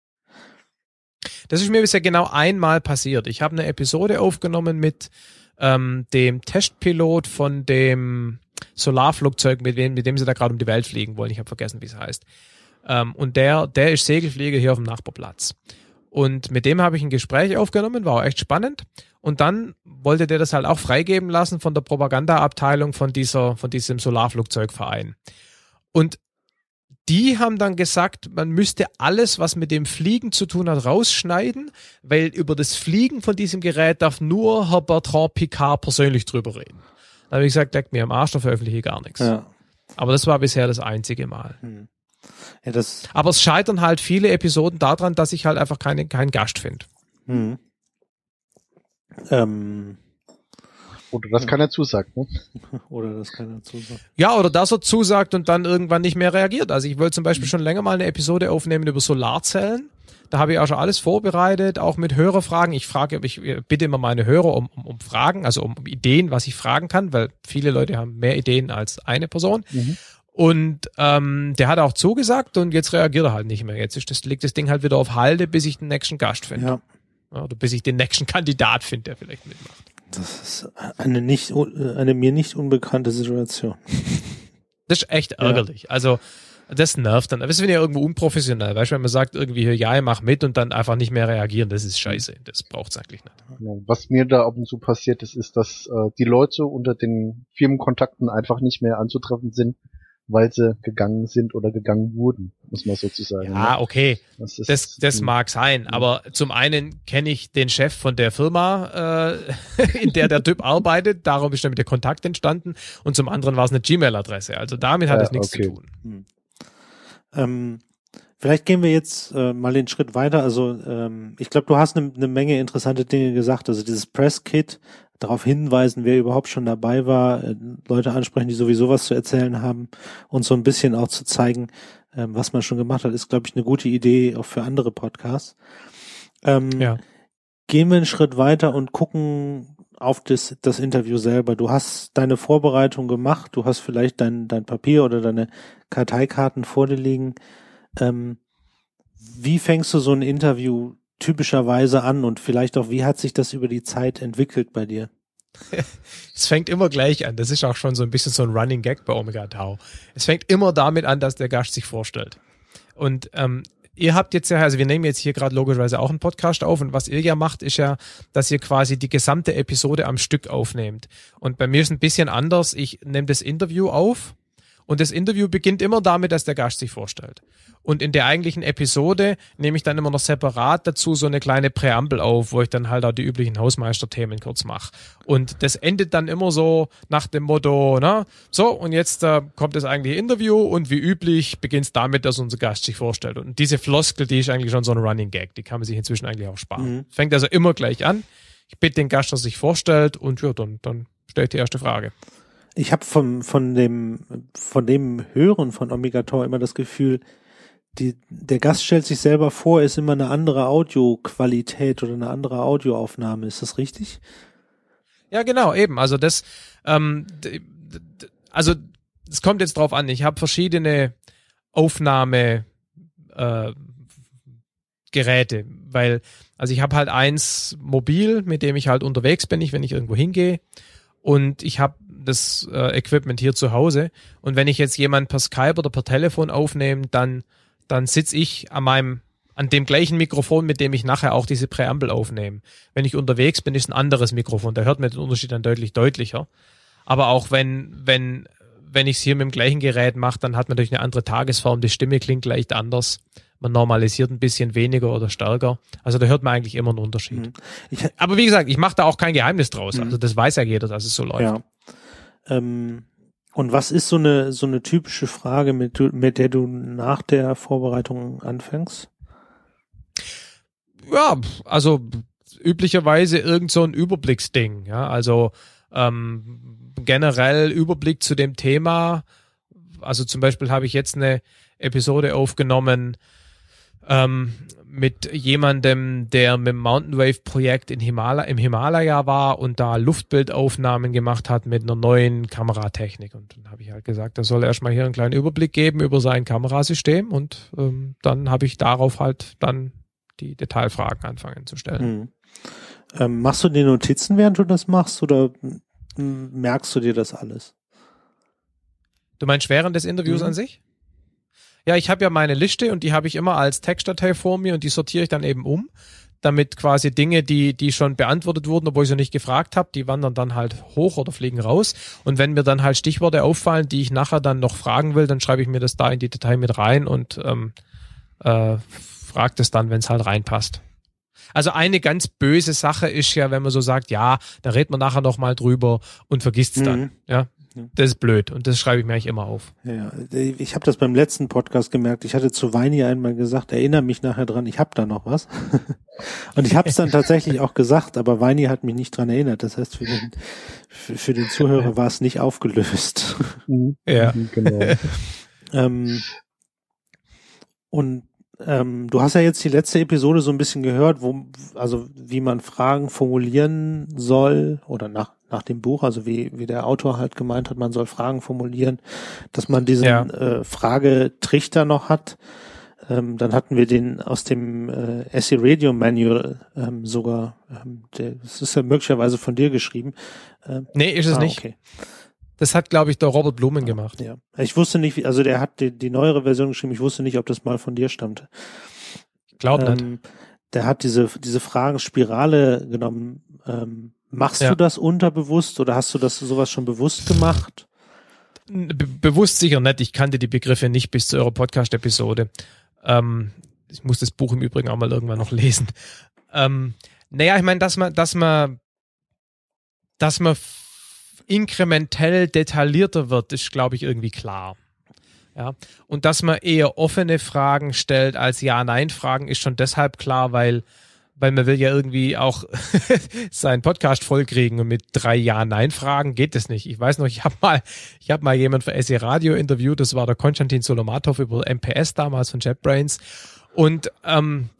Das ist mir bisher genau einmal passiert. Ich habe eine Episode aufgenommen mit ähm, dem Testpilot von dem Solarflugzeug, mit dem, mit dem sie da gerade um die Welt fliegen wollen. Ich habe vergessen, wie es heißt. Ähm, und der, der ist Segelflieger hier auf dem Nachbarplatz. Und mit dem habe ich ein Gespräch aufgenommen, war auch echt spannend. Und dann wollte der das halt auch freigeben lassen von der Propagandaabteilung von dieser, von diesem Solarflugzeugverein. Und die haben dann gesagt, man müsste alles, was mit dem Fliegen zu tun hat, rausschneiden, weil über das Fliegen von diesem Gerät darf nur Herr Bertrand Picard persönlich drüber reden. Da habe ich gesagt, leckt mir am Arsch, da veröffentliche ich gar nichts. Ja. Aber das war bisher das einzige Mal. Hm. Ja, das, Aber es scheitern halt viele Episoden daran, dass ich halt einfach keine, keinen Gast finde. hm. Ähm, Oder das keiner zusagt, ne? oder das kann dazu sagen. Ja, oder dass er zusagt und dann irgendwann nicht mehr reagiert. Also ich wollte zum Beispiel schon länger mal eine Episode aufnehmen über Solarzellen. Da habe ich auch schon alles vorbereitet, auch mit Hörerfragen. Ich frage, ich bitte immer meine Hörer um, um, um Fragen, also um Ideen, was ich fragen kann, weil viele Leute haben mehr Ideen als eine Person. Mhm. Und ähm, der hat auch zugesagt und jetzt reagiert er halt nicht mehr. Jetzt ist das, liegt das Ding halt wieder auf Halde, bis ich den nächsten Gast finde. Ja, oder bis ich den nächsten Kandidat finde, der vielleicht mitmacht. das ist eine nicht, eine mir nicht unbekannte Situation. Das ist echt ärgerlich. Also, das nervt dann. Das finde ich ja irgendwo unprofessionell. Weißt du, wenn man sagt irgendwie, hier, ja, ich mach mit und dann einfach nicht mehr reagieren, das ist scheiße. Das braucht's eigentlich nicht. Ja, Was mir da ab und zu passiert ist, ist, dass äh, die Leute unter den Firmenkontakten einfach nicht mehr anzutreffen sind, weil sie gegangen sind oder gegangen wurden, muss man sozusagen. Ja, ne? okay. das, ist, Das, das mag sein. Aber zum einen kenne ich den Chef von der Firma, äh, in der der Typ arbeitet. Darum ist damit der Kontakt entstanden. Und zum anderen war es eine Gmail-Adresse. Also damit hat Ja, es nichts okay. zu tun. Ähm, vielleicht gehen wir jetzt äh, mal den Schritt weiter. Also ähm, ich glaube, du hast eine ne Menge interessante Dinge gesagt. Also dieses Press-Kit, darauf hinweisen, wer überhaupt schon dabei war, äh, Leute ansprechen, die sowieso was zu erzählen haben und so ein bisschen auch zu zeigen, ähm, was man schon gemacht hat, ist, glaube ich, eine gute Idee auch für andere Podcasts. Ähm, Ja. Gehen wir einen Schritt weiter und gucken auf das, das Interview selber. Du hast deine Vorbereitung gemacht, du hast vielleicht dein, dein Papier oder deine Karteikarten vor dir liegen. Ähm, wie fängst du so ein Interview typischerweise an und vielleicht auch, wie hat sich das über die Zeit entwickelt bei dir? Es fängt immer gleich an. Das ist auch schon so ein bisschen so ein Running Gag bei Omega Tau. Es fängt immer damit an, dass der Gast sich vorstellt. Und ähm, ihr habt jetzt ja, also wir nehmen jetzt hier gerade logischerweise auch einen Podcast auf und was ihr ja macht, ist ja, dass ihr quasi die gesamte Episode am Stück aufnehmt. Und bei mir ist ein bisschen anders. Ich nehme das Interview auf und das Interview beginnt immer damit, dass der Gast sich vorstellt. Und in der eigentlichen Episode nehme ich dann immer noch separat dazu so eine kleine Präambel auf, wo ich dann halt auch die üblichen Hausmeisterthemen kurz mache. Und das endet dann immer so nach dem Motto, na, so, und jetzt äh, kommt das eigentliche Interview und wie üblich beginnt es damit, dass unser Gast sich vorstellt. Und diese Floskel, die ist eigentlich schon so ein Running Gag, die kann man sich inzwischen eigentlich auch sparen. Mhm. Fängt also immer gleich an. Ich bitte den Gast, dass er sich vorstellt und ja, dann, dann stelle ich die erste Frage. Ich habe von, von dem, von dem Hören von Omega Tor immer das Gefühl, die, der Gast stellt sich selber vor, ist immer eine andere Audioqualität oder eine andere Audioaufnahme. Ist das richtig? Ja, genau, eben. Also das, ähm, also es kommt jetzt drauf an. Ich habe verschiedene Aufnahme äh, Geräte, weil also ich habe halt eins mobil, mit dem ich halt unterwegs bin, ich, wenn ich irgendwo hingehe und ich habe das äh, Equipment hier zu Hause und wenn ich jetzt jemanden per Skype oder per Telefon aufnehme, dann dann sitze ich an meinem an dem gleichen Mikrofon, mit dem ich nachher auch diese Präambel aufnehme. Wenn ich unterwegs bin, ist ein anderes Mikrofon. Da hört man den Unterschied dann deutlich deutlicher. Aber auch wenn, wenn, wenn ich es hier mit dem gleichen Gerät mache, dann hat man natürlich eine andere Tagesform. Die Stimme klingt leicht anders. Man normalisiert ein bisschen weniger oder stärker. Also da hört man eigentlich immer einen Unterschied. Mhm. Ich, Aber wie gesagt, ich mache da auch kein Geheimnis draus. Mhm. Also das weiß ja jeder, dass es so läuft. ja. Ähm, Und was ist so eine, so eine typische Frage, mit, mit der du nach der Vorbereitung anfängst? Ja, also üblicherweise irgend so ein Überblicksding, ja, also ähm, generell Überblick zu dem Thema. Also zum Beispiel habe ich jetzt eine Episode aufgenommen, ähm, mit jemandem, der mit dem Mountain Wave Projekt in Himala im Himalaya war und da Luftbildaufnahmen gemacht hat mit einer neuen Kameratechnik. Und dann habe ich halt gesagt, er soll erstmal hier einen kleinen Überblick geben über sein Kamerasystem und ähm, dann habe ich darauf halt dann die Detailfragen anfangen zu stellen. Mhm. Ähm, machst du die Notizen, während du das machst, oder merkst du dir das alles? Du meinst während des Interviews mhm. an sich? Ja, ich habe ja meine Liste und die habe ich immer als Textdatei vor mir und die sortiere ich dann eben um, damit quasi Dinge, die die schon beantwortet wurden, obwohl ich sie nicht gefragt habe, die wandern dann halt hoch oder fliegen raus. Und wenn mir dann halt Stichworte auffallen, die ich nachher dann noch fragen will, dann schreibe ich mir das da in die Datei mit rein und ähm, äh, frage das dann, wenn es halt reinpasst. Also eine ganz böse Sache ist ja, wenn man so sagt, ja, da redet man nachher noch mal drüber und vergisst es dann. Mhm. Ja, das ist blöd und das schreibe ich mir eigentlich immer auf. Ja, ich habe das beim letzten Podcast gemerkt. Ich hatte zu Weini einmal gesagt, erinnere mich nachher dran, ich habe da noch was. und ich habe es dann tatsächlich auch gesagt, aber Weini hat mich nicht dran erinnert. Das heißt, für den, für, für den Zuhörer war es nicht aufgelöst. Mhm. Ja, genau. ähm, und ähm, du hast ja jetzt die letzte Episode so ein bisschen gehört, wo, also wie man Fragen formulieren soll oder nach nach dem Buch, also wie, wie der Autor halt gemeint hat, man soll Fragen formulieren, dass man diesen ja. äh, Fragetrichter noch hat. Ähm, dann hatten wir den aus dem äh, Essay Radio Manual ähm, sogar, ähm, der, das ist ja möglicherweise von dir geschrieben. Ähm, nee, ist es ah, nicht. Okay. Das hat, glaube ich, der Robert Blumen gemacht. Ja. Ich wusste nicht, also der hat die, die neuere Version geschrieben, ich wusste nicht, ob das mal von dir stammte. Glaub nicht. Ähm, der hat diese, diese Fragenspirale genommen. Ähm, machst ja. du das unterbewusst oder hast du das sowas schon bewusst gemacht? Be bewusst sicher nicht. Ich kannte die Begriffe nicht bis zu eurer Podcast-Episode. Ähm, ich muss das Buch im Übrigen auch mal irgendwann noch lesen. Ähm, naja, ich meine, dass man, dass man, dass man inkrementell detaillierter wird, ist, glaube ich, irgendwie klar. Ja. Und dass man eher offene Fragen stellt als Ja-Nein-Fragen, ist schon deshalb klar, weil, weil man will ja irgendwie auch seinen Podcast vollkriegen und mit drei Ja-Nein-Fragen geht das nicht. Ich weiß noch, ich habe mal, ich habe mal jemand für SE Radio interviewt, das war der Konstantin Solomatov über MPS damals von JetBrains. Und ähm,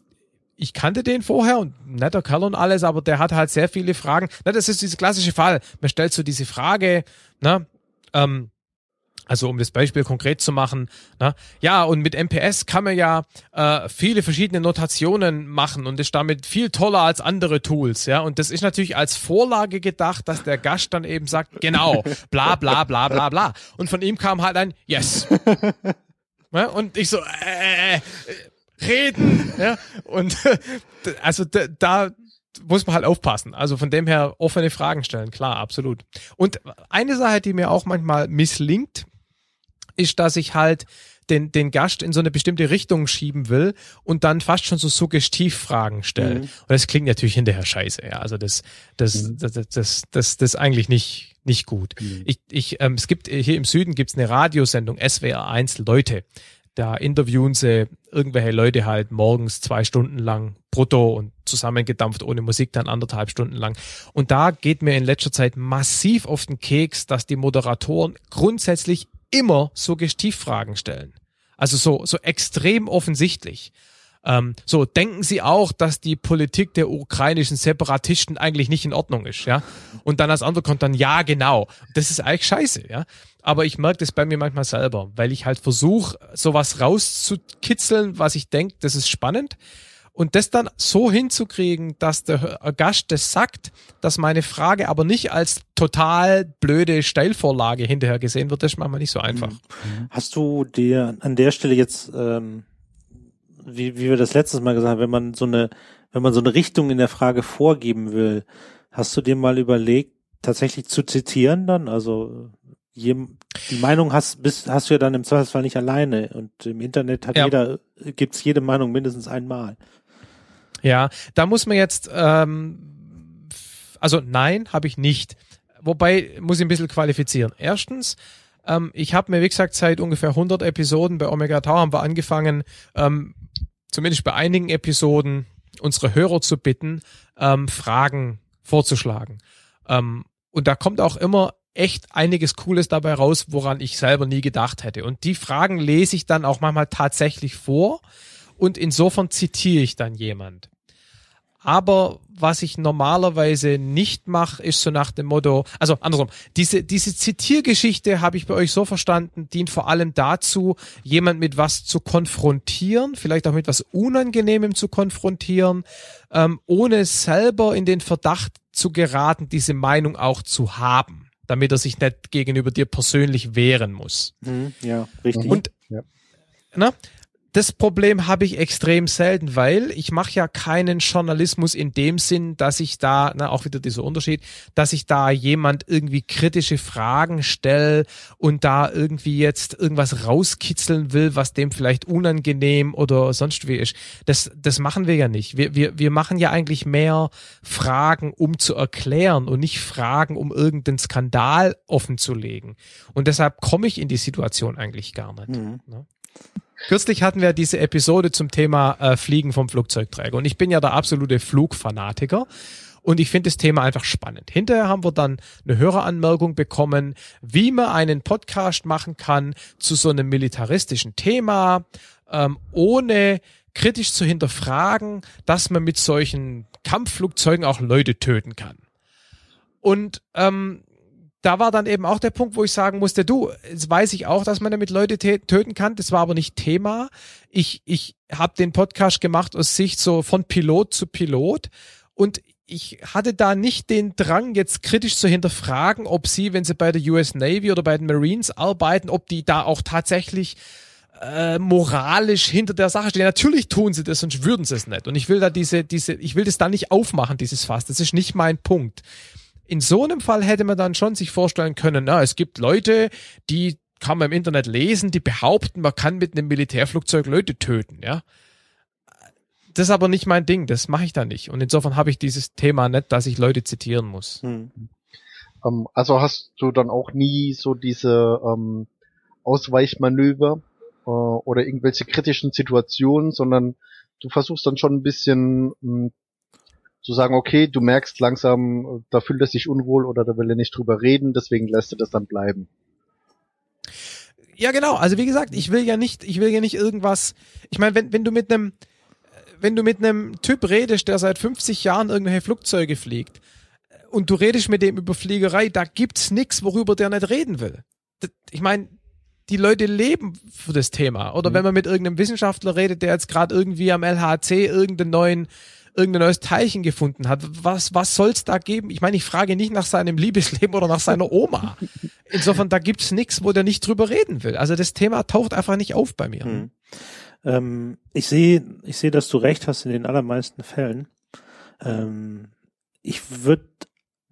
ich kannte den vorher und netter Kerl und alles, aber der hat halt sehr viele Fragen. Na, das ist dieser klassische Fall. Man stellt so diese Frage, na, ähm, also um das Beispiel konkret zu machen, na, ja, und mit MPS kann man ja äh, viele verschiedene Notationen machen und ist damit viel toller als andere Tools, ja. Und das ist natürlich als Vorlage gedacht, dass der Gast dann eben sagt, genau, bla bla bla bla bla. Und von ihm kam halt ein Yes. ja, und ich so, äh, äh, äh reden. Ja? Und also da, da muss man halt aufpassen. Also von dem her offene Fragen stellen, klar, absolut. Und eine Sache, die mir auch manchmal misslingt, ist, dass ich halt den, den Gast in so eine bestimmte Richtung schieben will und dann fast schon so Suggestivfragen stellen. Mhm. Und das klingt natürlich hinterher scheiße, ja. Also das, das, mhm. das, das, das, das, das eigentlich nicht, nicht gut. Mhm. Ich, ich, ähm, es gibt hier im Süden gibt's eine Radiosendung SWR 1 Leute. Da interviewen sie irgendwelche Leute halt morgens zwei Stunden lang brutto und zusammengedampft ohne Musik dann anderthalb Stunden lang. Und da geht mir in letzter Zeit massiv auf den Keks, dass die Moderatoren grundsätzlich immer Suggestivfragen stellen. Also so, so extrem offensichtlich. Ähm, so, denken Sie auch, dass die Politik der ukrainischen Separatisten eigentlich nicht in Ordnung ist, ja? Und dann als Antwort kommt dann, ja, genau. Das ist eigentlich scheiße, ja? aber ich merke das bei mir manchmal selber, weil ich halt versuche, sowas rauszukitzeln, was ich denke, das ist spannend. Und das dann so hinzukriegen, dass der Gast das sagt, dass meine Frage aber nicht als total blöde Steilvorlage hinterher gesehen wird, das ist manchmal nicht so einfach. Hast du dir an der Stelle jetzt, ähm, wie, wie wir das letztes Mal gesagt haben, wenn man so eine, wenn man so eine Richtung in der Frage vorgeben will, hast du dir mal überlegt, tatsächlich zu zitieren dann? Also je, die Meinung hast, bist, hast du ja dann im Zweifelsfall nicht alleine und im Internet hat ja. jeder, gibt's jede Meinung mindestens einmal. Ja, da muss man jetzt, ähm, also nein, habe ich nicht. Wobei muss ich ein bisschen qualifizieren. Erstens, Ähm, ich habe mir, wie gesagt, seit ungefähr 100 Episoden bei Omega Tau haben wir angefangen, ähm, zumindest bei einigen Episoden unsere Hörer zu bitten, ähm, Fragen vorzuschlagen. Ähm, und da kommt auch immer echt einiges Cooles dabei raus, woran ich selber nie gedacht hätte. Und die Fragen lese ich dann auch manchmal tatsächlich vor und insofern zitiere ich dann jemand. Aber was ich normalerweise nicht mache, ist so nach dem Motto, also andersrum, diese, diese Zitiergeschichte habe ich bei euch so verstanden, dient vor allem dazu, jemand mit was zu konfrontieren, vielleicht auch mit was Unangenehmem zu konfrontieren, ähm, ohne selber in den Verdacht zu geraten, diese Meinung auch zu haben, damit er sich nicht gegenüber dir persönlich wehren muss. Mhm, ja, richtig. Und Ja. na, das Problem habe ich extrem selten, weil ich mache ja keinen Journalismus in dem Sinn, dass ich da, na, auch wieder dieser Unterschied, dass ich da jemand irgendwie kritische Fragen stelle und da irgendwie jetzt irgendwas rauskitzeln will, was dem vielleicht unangenehm oder sonst wie ist. Das, das machen wir ja nicht. Wir, wir, wir machen ja eigentlich mehr Fragen, um zu erklären und nicht Fragen, um irgendeinen Skandal offenzulegen. Und deshalb komme ich in die Situation eigentlich gar nicht. Mhm. Kürzlich hatten wir diese Episode zum Thema äh, Fliegen vom Flugzeugträger und ich bin ja der absolute Flugfanatiker und ich finde das Thema einfach spannend. Hinterher haben wir dann eine Höreranmerkung bekommen, wie man einen Podcast machen kann zu so einem militaristischen Thema, ähm, ohne kritisch zu hinterfragen, dass man mit solchen Kampfflugzeugen auch Leute töten kann. Und ähm, da war dann eben auch der Punkt, wo ich sagen musste, du, jetzt weiß ich auch, dass man damit Leute töten kann. Das war aber nicht Thema. Ich, ich habe den Podcast gemacht aus Sicht so von Pilot zu Pilot und ich hatte da nicht den Drang, jetzt kritisch zu hinterfragen, ob sie, wenn sie bei der US Navy oder bei den Marines arbeiten, ob die da auch tatsächlich äh, moralisch hinter der Sache stehen. Natürlich tun sie das, sonst würden sie es nicht. Und ich will da diese, diese, ich will das da nicht aufmachen, dieses Fass. Das ist nicht mein Punkt. In so einem Fall hätte man dann schon sich vorstellen können, na, es gibt Leute, die kann man im Internet lesen, die behaupten, man kann mit einem Militärflugzeug Leute töten, ja. Das ist aber nicht mein Ding, das mache ich da nicht. Und insofern habe ich dieses Thema nicht, dass ich Leute zitieren muss. Mhm. Ähm, also hast du dann auch nie so diese ähm, Ausweichmanöver äh, oder irgendwelche kritischen Situationen, sondern du versuchst dann schon ein bisschen mh, zu sagen, okay, du merkst langsam, da fühlt er sich unwohl oder da will er nicht drüber reden, deswegen lässt er das dann bleiben. Ja, genau. Also wie gesagt, ich will ja nicht, ich will ja nicht irgendwas. Ich meine, wenn, wenn du mit einem, wenn du mit einem Typ redest, der seit 50 Jahren irgendwelche Flugzeuge fliegt, und du redest mit dem über Fliegerei, da gibt's nix, worüber der nicht reden will. Ich meine, die Leute leben für das Thema. Oder Mhm. wenn man mit irgendeinem Wissenschaftler redet, der jetzt gerade irgendwie am LHC irgendeinen neuen irgendein neues Teilchen gefunden hat. Was, was soll's da geben? Ich meine, ich frage nicht nach seinem Liebesleben oder nach seiner Oma. Insofern, da gibt's nix, wo der nicht drüber reden will. Also das Thema taucht einfach nicht auf bei mir. Mhm. Ähm, ich sehe, ich sehe, dass du recht hast in den allermeisten Fällen. Ähm, ich würde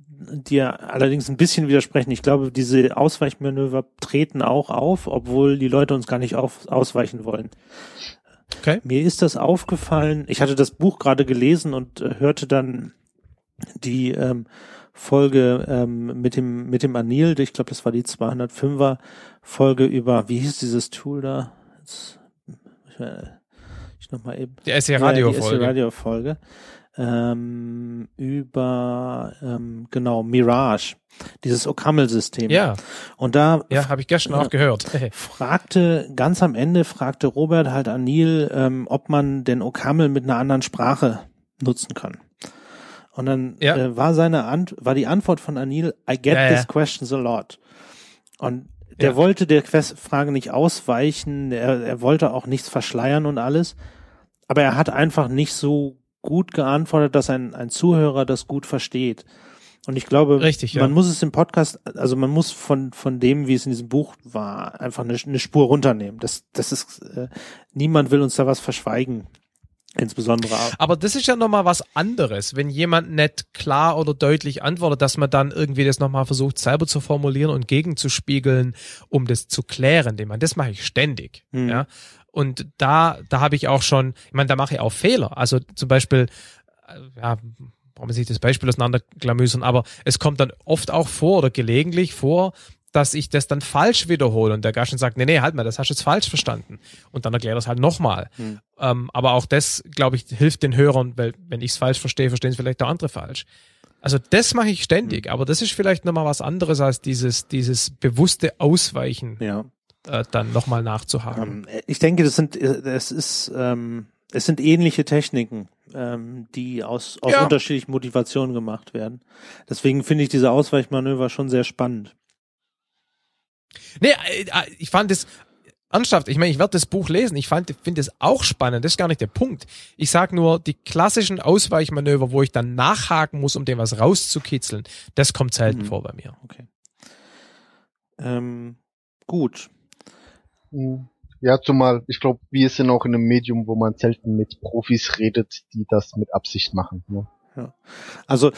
dir allerdings ein bisschen widersprechen. Ich glaube, diese Ausweichmanöver treten auch auf, obwohl die Leute uns gar nicht auf, ausweichen wollen. Okay. Mir ist das aufgefallen. Ich hatte das Buch gerade gelesen und äh, hörte dann die ähm, Folge ähm, mit dem mit dem Anil. Ich glaube, das war die 205er Folge über wie hieß dieses Tool da? Jetzt, ich, äh, ich noch mal eben. Die SE Radio Ja, die Folge. Radio Folge ähm, über ähm, genau Mirage, dieses Okamel-System. Ja, Und da ja, habe ich gestern auch gehört. fragte ganz am Ende fragte Robert halt Anil, ähm, ob man den Okamel mit einer anderen Sprache nutzen kann. Und dann Ja. äh, war seine Ant war die Antwort von Anil, I get Ja, this ja. questions a lot. Und der Ja. wollte der Quest Frage nicht ausweichen, er, er wollte auch nichts verschleiern und alles, aber er hat einfach nicht so gut geantwortet, dass ein, ein Zuhörer das gut versteht. Und ich glaube, Richtig, ja. man muss es im Podcast, also man muss von, von dem, wie es in diesem Buch war, einfach eine, eine Spur runternehmen. Das, das ist, äh, niemand will uns da was verschweigen. Insbesondere auch. Aber das ist ja nochmal was anderes, wenn jemand nicht klar oder deutlich antwortet, dass man dann irgendwie das nochmal versucht selber zu formulieren und gegenzuspiegeln, um das zu klären. Das mache ich ständig. Mhm. Ja. Und da, da habe ich auch schon, ich meine, da mache ich auch Fehler. Also zum Beispiel, äh, ja, braucht man sich das Beispiel auseinanderklamüsern, aber es kommt dann oft auch vor oder gelegentlich vor, dass ich das dann falsch wiederhole und der Gast dann sagt, nee, nee, halt mal, das hast du jetzt falsch verstanden. Und dann erklärt er es halt nochmal. Hm. Ähm, aber auch das, glaube ich, hilft den Hörern, weil wenn ich es falsch verstehe, verstehen es vielleicht auch andere falsch. Also das mache ich ständig, hm. aber das ist vielleicht nochmal was anderes als dieses, dieses bewusste Ausweichen. Ja. Äh, dann nochmal nachzuhaken. Ähm, ich denke, das sind, es ist, ähm, es sind ähnliche Techniken, ähm, die aus, aus ja. unterschiedlichen Motivationen gemacht werden. Deswegen finde ich diese Ausweichmanöver schon sehr spannend. Nee, äh, äh, ich fand es ernsthaft, ich meine, ich werde das Buch lesen. Ich fand, finde es auch spannend. Das ist gar nicht der Punkt. Ich sag nur, die klassischen Ausweichmanöver, wo ich dann nachhaken muss, um dem was rauszukitzeln, das kommt selten mhm. vor bei mir. Okay. Ähm, gut. Ja, zumal, ich glaube, wir sind auch in einem Medium, wo man selten mit Profis redet, die das mit Absicht machen. Ne? Ja. Also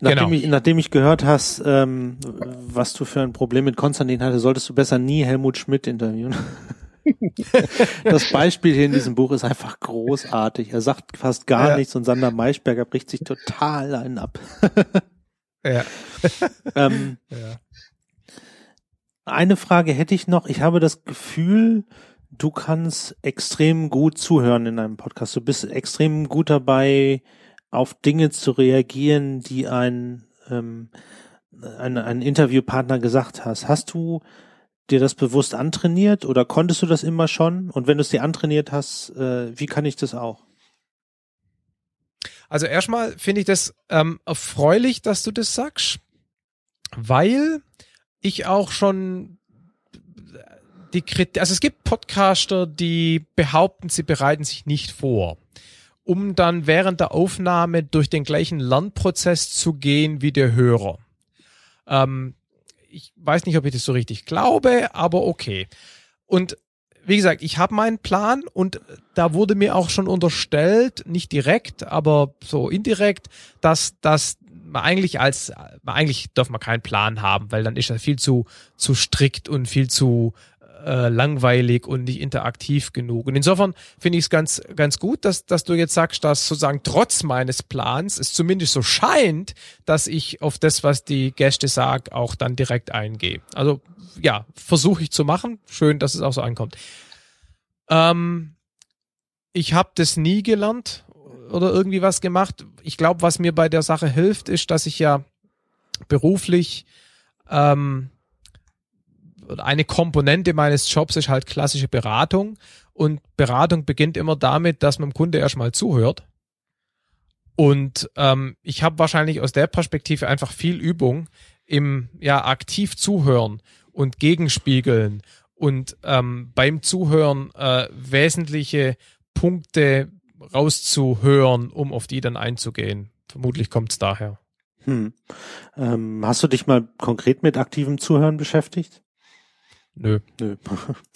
nachdem, genau. ich, nachdem ich gehört hast, ähm, was du für ein Problem mit Konstantin hatte, solltest du besser nie Helmut Schmidt interviewen. das Beispiel hier in diesem Buch ist einfach großartig. Er sagt fast gar ja. nichts und Sander Maischberger bricht sich total einen ab. ja. ähm, ja. Eine Frage hätte ich noch. Ich habe das Gefühl, du kannst extrem gut zuhören in einem Podcast. Du bist extrem gut dabei, auf Dinge zu reagieren, die ein, ähm, ein, ein Interviewpartner gesagt hast. Hast du dir das bewusst antrainiert oder konntest du das immer schon? Und wenn du es dir antrainiert hast, äh, wie kann ich das auch? Also erstmal finde ich das ähm, erfreulich, dass du das sagst, weil ich auch schon die Kritik, also es gibt Podcaster, die behaupten, sie bereiten sich nicht vor um dann während der Aufnahme durch den gleichen Lernprozess zu gehen wie der Hörer. Ähm, ich weiß nicht, ob ich das so richtig glaube, aber okay. Und wie gesagt, ich habe meinen Plan und da wurde mir auch schon unterstellt, nicht direkt, aber so indirekt, dass das man eigentlich als eigentlich darf man keinen Plan haben, weil dann ist er viel zu zu strikt und viel zu äh, langweilig und nicht interaktiv genug. Und insofern finde ich es ganz, ganz gut, dass, dass du jetzt sagst, dass sozusagen trotz meines Plans es zumindest so scheint, dass ich auf das, was die Gäste sagen, auch dann direkt eingehe. Also ja, versuche ich zu machen. Schön, dass es auch so ankommt. Ähm, ich habe das nie gelernt oder irgendwie was gemacht. Ich glaube, was mir bei der Sache hilft, ist, dass ich ja beruflich ähm, eine Komponente meines Jobs ist halt klassische Beratung. Und Beratung beginnt immer damit, dass man dem Kunde erstmal zuhört. Und ähm, ich habe wahrscheinlich aus der Perspektive einfach viel Übung im ja aktiv zuhören und gegenspiegeln und ähm, beim Zuhören äh, wesentliche Punkte rauszuhören, um auf die dann einzugehen. Vermutlich kommt es daher. Hm. Ähm, hast du dich mal konkret mit aktivem Zuhören beschäftigt? Nö. Nö.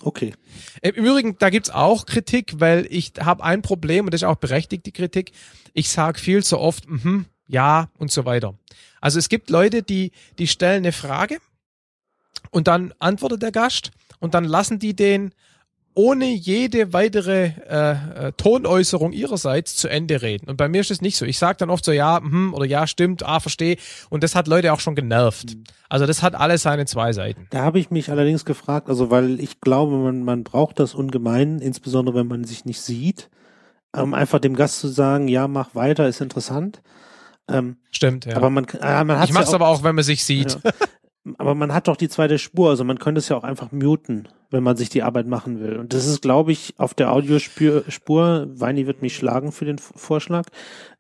Okay. Im Übrigen, da gibt's auch Kritik, weil ich habe ein Problem und das ist auch berechtigt, die Kritik. Ich sage viel zu oft, mhm, ja und so weiter. Also es gibt Leute, die, die stellen eine Frage und dann antwortet der Gast und dann lassen die den ohne jede weitere äh, äh, Tonäußerung ihrerseits zu Ende reden. Und bei mir ist es nicht so. Ich sage dann oft so, ja, hm, oder ja, stimmt, ah, verstehe. Und das hat Leute auch schon genervt. Mhm. Also das hat alles seine zwei Seiten. Da habe ich mich allerdings gefragt, also weil ich glaube, man, man braucht das ungemein, insbesondere wenn man sich nicht sieht, um einfach dem Gast zu sagen, ja, mach weiter, ist interessant. Ähm, Stimmt, ja. Aber man, äh, man hat Ich mach's ja aber auch, wenn man sich sieht. Ja. Aber man hat doch die zweite Spur, also man könnte es ja auch einfach muten, wenn man sich die Arbeit machen will. Und das ist, glaube ich, auf der Audiospur, Spur, Weini wird mich schlagen für den Vorschlag,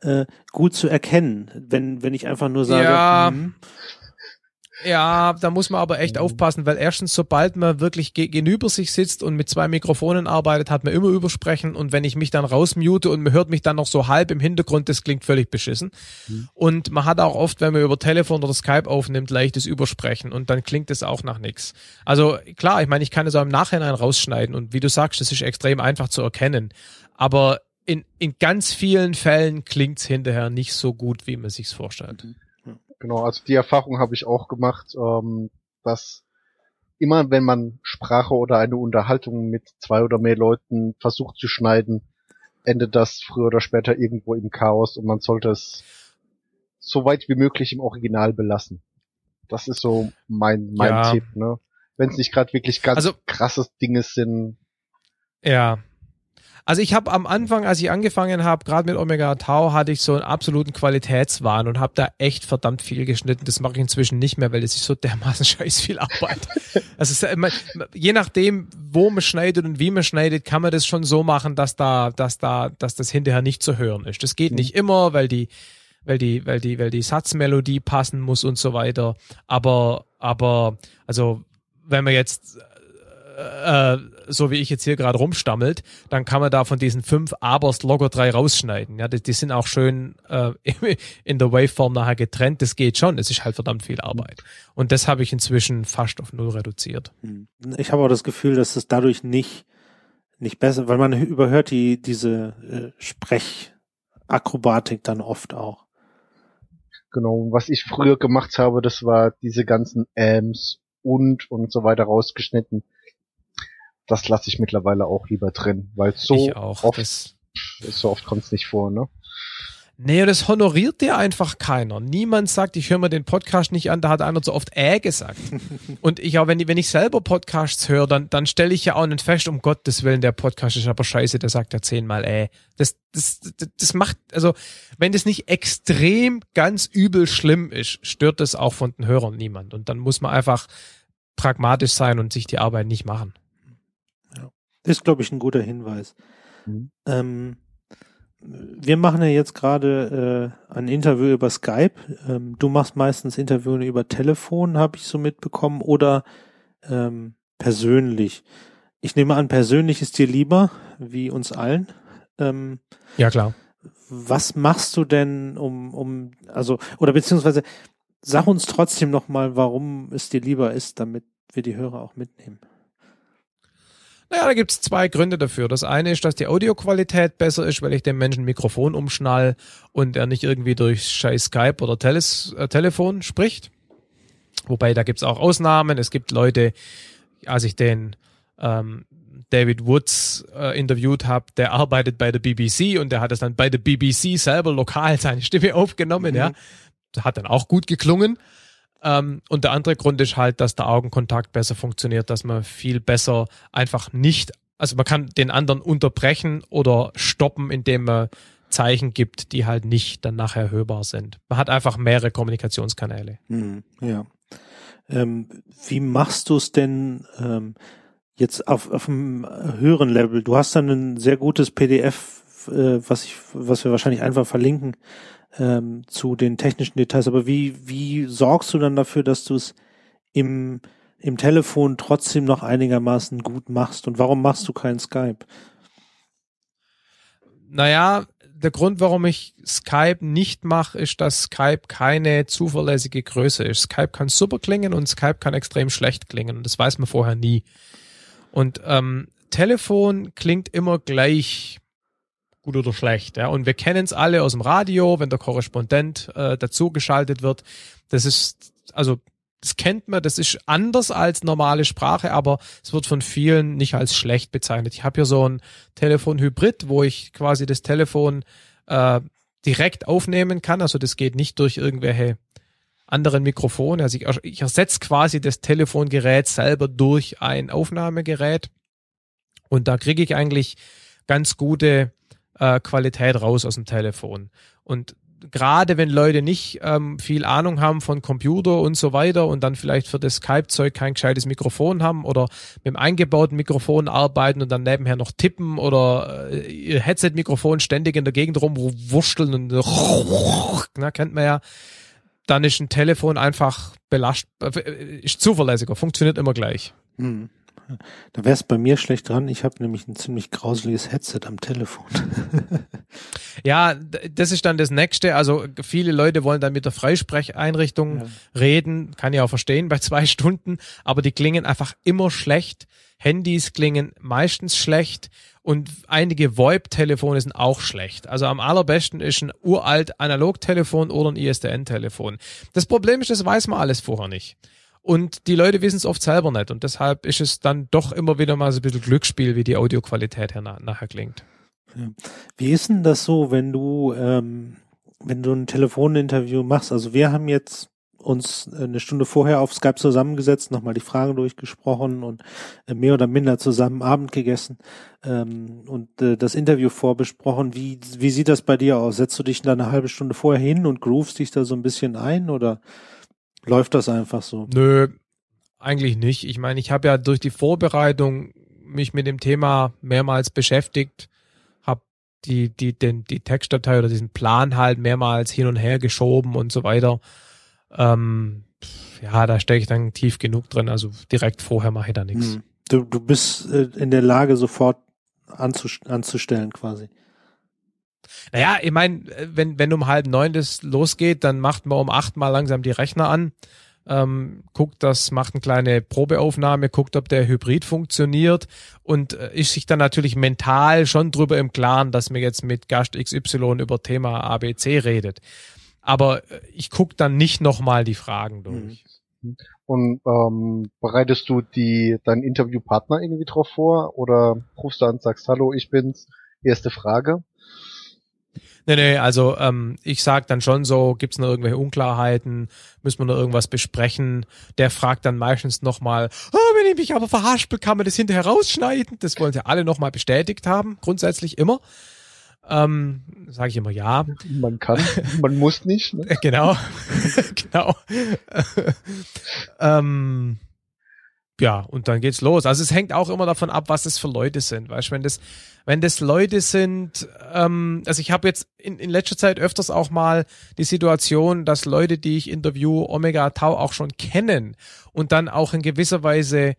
äh, gut zu erkennen, wenn, wenn ich einfach nur sage, ja. Hm, ja, da muss man aber echt mhm. aufpassen, weil erstens, sobald man wirklich gegenüber sich sitzt und mit zwei Mikrofonen arbeitet, hat man immer Übersprechen und wenn ich mich dann rausmute und man hört mich dann noch so halb im Hintergrund, das klingt völlig beschissen. Mhm. Und man hat auch oft, wenn man über Telefon oder Skype aufnimmt, leichtes Übersprechen und dann klingt es auch nach nichts. Also klar, ich meine, ich kann es auch im Nachhinein rausschneiden und wie du sagst, das ist extrem einfach zu erkennen. Aber in, in ganz vielen Fällen klingt's hinterher nicht so gut, wie man sich's vorstellt. Mhm. Genau, also die Erfahrung habe ich auch gemacht, ähm, dass immer wenn man Sprache oder eine Unterhaltung mit zwei oder mehr Leuten versucht zu schneiden, endet das früher oder später irgendwo im Chaos und man sollte es so weit wie möglich im Original belassen. Das ist so mein, mein Ja. Tipp, ne? Wenn es nicht gerade wirklich ganz Also- krasses Dinge sind. Ja. Also ich habe am Anfang, als ich angefangen habe, gerade mit Omega Tau, hatte ich so einen absoluten Qualitätswahn und habe da echt verdammt viel geschnitten. Das mache ich inzwischen nicht mehr, weil das ist so dermaßen scheiß viel Arbeit. Also es immer, je nachdem, wo man schneidet und wie man schneidet, kann man das schon so machen, dass da, dass da, dass das hinterher nicht zu hören ist. Das geht Mhm. nicht immer, weil die, weil die, weil die, weil die Satzmelodie passen muss und so weiter. Aber, aber, also wenn man jetzt äh, so wie ich jetzt hier gerade rumstammelt, dann kann man da von diesen fünf Abers locker drei rausschneiden. Ja, die, die sind auch schön äh, in der Waveform nachher getrennt. Das geht schon. Es ist halt verdammt viel Arbeit. Und das habe ich inzwischen fast auf null reduziert. Hm. Ich habe auch das Gefühl, dass es dadurch nicht nicht besser, weil man überhört die diese äh, Sprechakrobatik dann oft auch. Genau, was ich früher gemacht habe, das war diese ganzen Ams und und so weiter rausgeschnitten. Das lasse ich mittlerweile auch lieber drin, weil so ich auch. oft, so oft kommt es nicht vor, ne? nee, das honoriert dir einfach keiner. Niemand sagt, ich höre mir den Podcast nicht an, da hat einer zu oft äh gesagt. Und ich auch, wenn, ich- wenn ich selber Podcasts höre, dann, dann stelle ich ja auch nicht fest, um Gottes Willen, der Podcast ist aber scheiße, der sagt ja zehnmal äh. Das, das, das, das macht, also, wenn das nicht extrem ganz übel schlimm ist, stört das auch von den Hörern niemand. Und dann muss man einfach pragmatisch sein und sich die Arbeit nicht machen. Das ist, glaube ich, ein guter Hinweis. Mhm. Ähm, wir machen ja jetzt gerade äh, ein Interview über Skype. Ähm, du machst meistens Interviews über Telefon, habe ich so mitbekommen, oder ähm, persönlich. Ich nehme an, persönlich ist dir lieber, wie uns allen. Ähm, Ja, klar. was machst du denn, um, um, also, oder beziehungsweise sag uns trotzdem nochmal, warum es dir lieber ist, damit wir die Hörer auch mitnehmen. Naja, da gibt's zwei Gründe dafür. Das eine ist, dass die Audioqualität besser ist, weil ich dem Menschen ein Mikrofon umschnall und er nicht irgendwie durch scheiß Skype oder Teles, äh, Telefon spricht. Wobei, da gibt's auch Ausnahmen. Es gibt Leute, als ich den ähm, David Woods äh, interviewt habe, der arbeitet bei der BBC und der hat es dann bei der BBC selber lokal seine Stimme aufgenommen, Mhm. ja. Hat dann auch gut geklungen. Ähm, und der andere Grund ist halt, dass der Augenkontakt besser funktioniert, dass man viel besser einfach nicht, also man kann den anderen unterbrechen oder stoppen, indem man Zeichen gibt, die halt nicht dann nachher hörbar sind. Man hat einfach mehrere Kommunikationskanäle. Hm, ja. Ähm, wie machst du es denn ähm, jetzt auf, auf einem höheren Level? Du hast dann ein sehr gutes PDF, äh, was ich, was wir wahrscheinlich einfach verlinken ähm, zu den technischen Details. Aber wie wie sorgst du dann dafür, dass du es im im Telefon trotzdem noch einigermaßen gut machst? Und warum machst du kein Skype? Naja, der Grund, warum ich Skype nicht mache, ist, dass Skype keine zuverlässige Größe ist. Skype kann super klingen und Skype kann extrem schlecht klingen. Das weiß man vorher nie. Und ähm, Telefon klingt immer gleich gut oder schlecht. Ja? Und wir kennen es alle aus dem Radio, wenn der Korrespondent äh, dazugeschaltet wird. Das ist, also das kennt man, das ist anders als normale Sprache, aber es wird von vielen nicht als schlecht bezeichnet. Ich habe hier so ein Telefon-Hybrid, wo ich quasi das Telefon äh, direkt aufnehmen kann. Also das geht nicht durch irgendwelche anderen Mikrofone. Also ich, ich ersetze quasi das Telefongerät selber durch ein Aufnahmegerät. Und da kriege ich eigentlich ganz gute äh, Qualität raus aus dem Telefon. Und gerade wenn Leute nicht ähm, viel Ahnung haben von Computer und so weiter und dann vielleicht für das Skype-Zeug kein gescheites Mikrofon haben oder mit dem eingebauten Mikrofon arbeiten und dann nebenher noch tippen oder äh, ihr Headset-Mikrofon ständig in der Gegend rumwurschteln und na, kennt man ja, dann ist ein Telefon einfach belast, äh, ist zuverlässiger, funktioniert immer gleich. Hm. Da wäre es bei mir schlecht dran. Ich habe nämlich ein ziemlich grauseliges Headset am Telefon. Ja, das ist dann das Nächste. Also viele Leute wollen dann mit der Freisprecheinrichtung Ja. reden, kann ich auch verstehen bei zwei Stunden, aber die klingen einfach immer schlecht. Handys klingen meistens schlecht und einige VoIP-Telefone sind auch schlecht. Also am allerbesten ist ein uralt Analogtelefon oder ein ISDN-Telefon. Das Problem ist, das weiß man alles vorher nicht. Und die Leute wissen es oft selber nicht. Und deshalb ist es dann doch immer wieder mal so ein bisschen Glücksspiel, wie die Audioqualität her nachher klingt. Wie ist denn das so, wenn du, ähm, wenn du ein Telefoninterview machst? Also wir haben jetzt uns eine Stunde vorher auf Skype zusammengesetzt, nochmal die Fragen durchgesprochen und äh, mehr oder minder zusammen Abend gegessen ähm, und äh, das Interview vorbesprochen. Wie, wie sieht das bei dir aus? Setzt du dich da eine halbe Stunde vorher hin und groovst dich da so ein bisschen ein oder läuft das einfach so? Nö, eigentlich nicht. Ich meine, ich habe ja durch die Vorbereitung mich mit dem Thema mehrmals beschäftigt, habe die, die, den, die Textdatei oder diesen Plan halt mehrmals hin und her geschoben und so weiter. Ähm, ja, da stecke ich dann tief genug drin. Also direkt vorher mache ich da nichts. Hm. Du, du bist äh, in der Lage, sofort anzustellen quasi. Naja, ich meine, wenn, wenn um halb neun das losgeht, dann macht man um acht mal langsam die Rechner an, ähm, guckt das, macht eine kleine Probeaufnahme, guckt, ob der Hybrid funktioniert und äh, ist sich dann natürlich mental schon drüber im Klaren, dass man jetzt mit Gast XY über Thema ABC redet. Aber äh, ich gucke dann nicht nochmal die Fragen durch. Mhm. Und ähm, bereitest du die deinen Interviewpartner irgendwie drauf vor oder rufst du an und sagst, hallo, ich bin's, erste Frage? Nee, nee, also ähm, ich sag dann schon so, gibt's noch irgendwelche Unklarheiten, müssen wir noch irgendwas besprechen? Der fragt dann meistens nochmal, oh, wenn ich mich aber verhaspel, kann man das hinterher rausschneiden? Das wollen sie alle nochmal bestätigt haben, grundsätzlich immer. Ähm, sage ich immer ja. Man kann, man muss nicht. Ne? genau, genau. ähm, ja, und dann geht's los. Also es hängt auch immer davon ab, was das für Leute sind. Weißt wenn das, wenn das Leute sind, ähm, also ich habe jetzt in, in letzter Zeit öfters auch mal die Situation, dass Leute, die ich interview, Omega Tau auch schon kennen und dann auch in gewisser Weise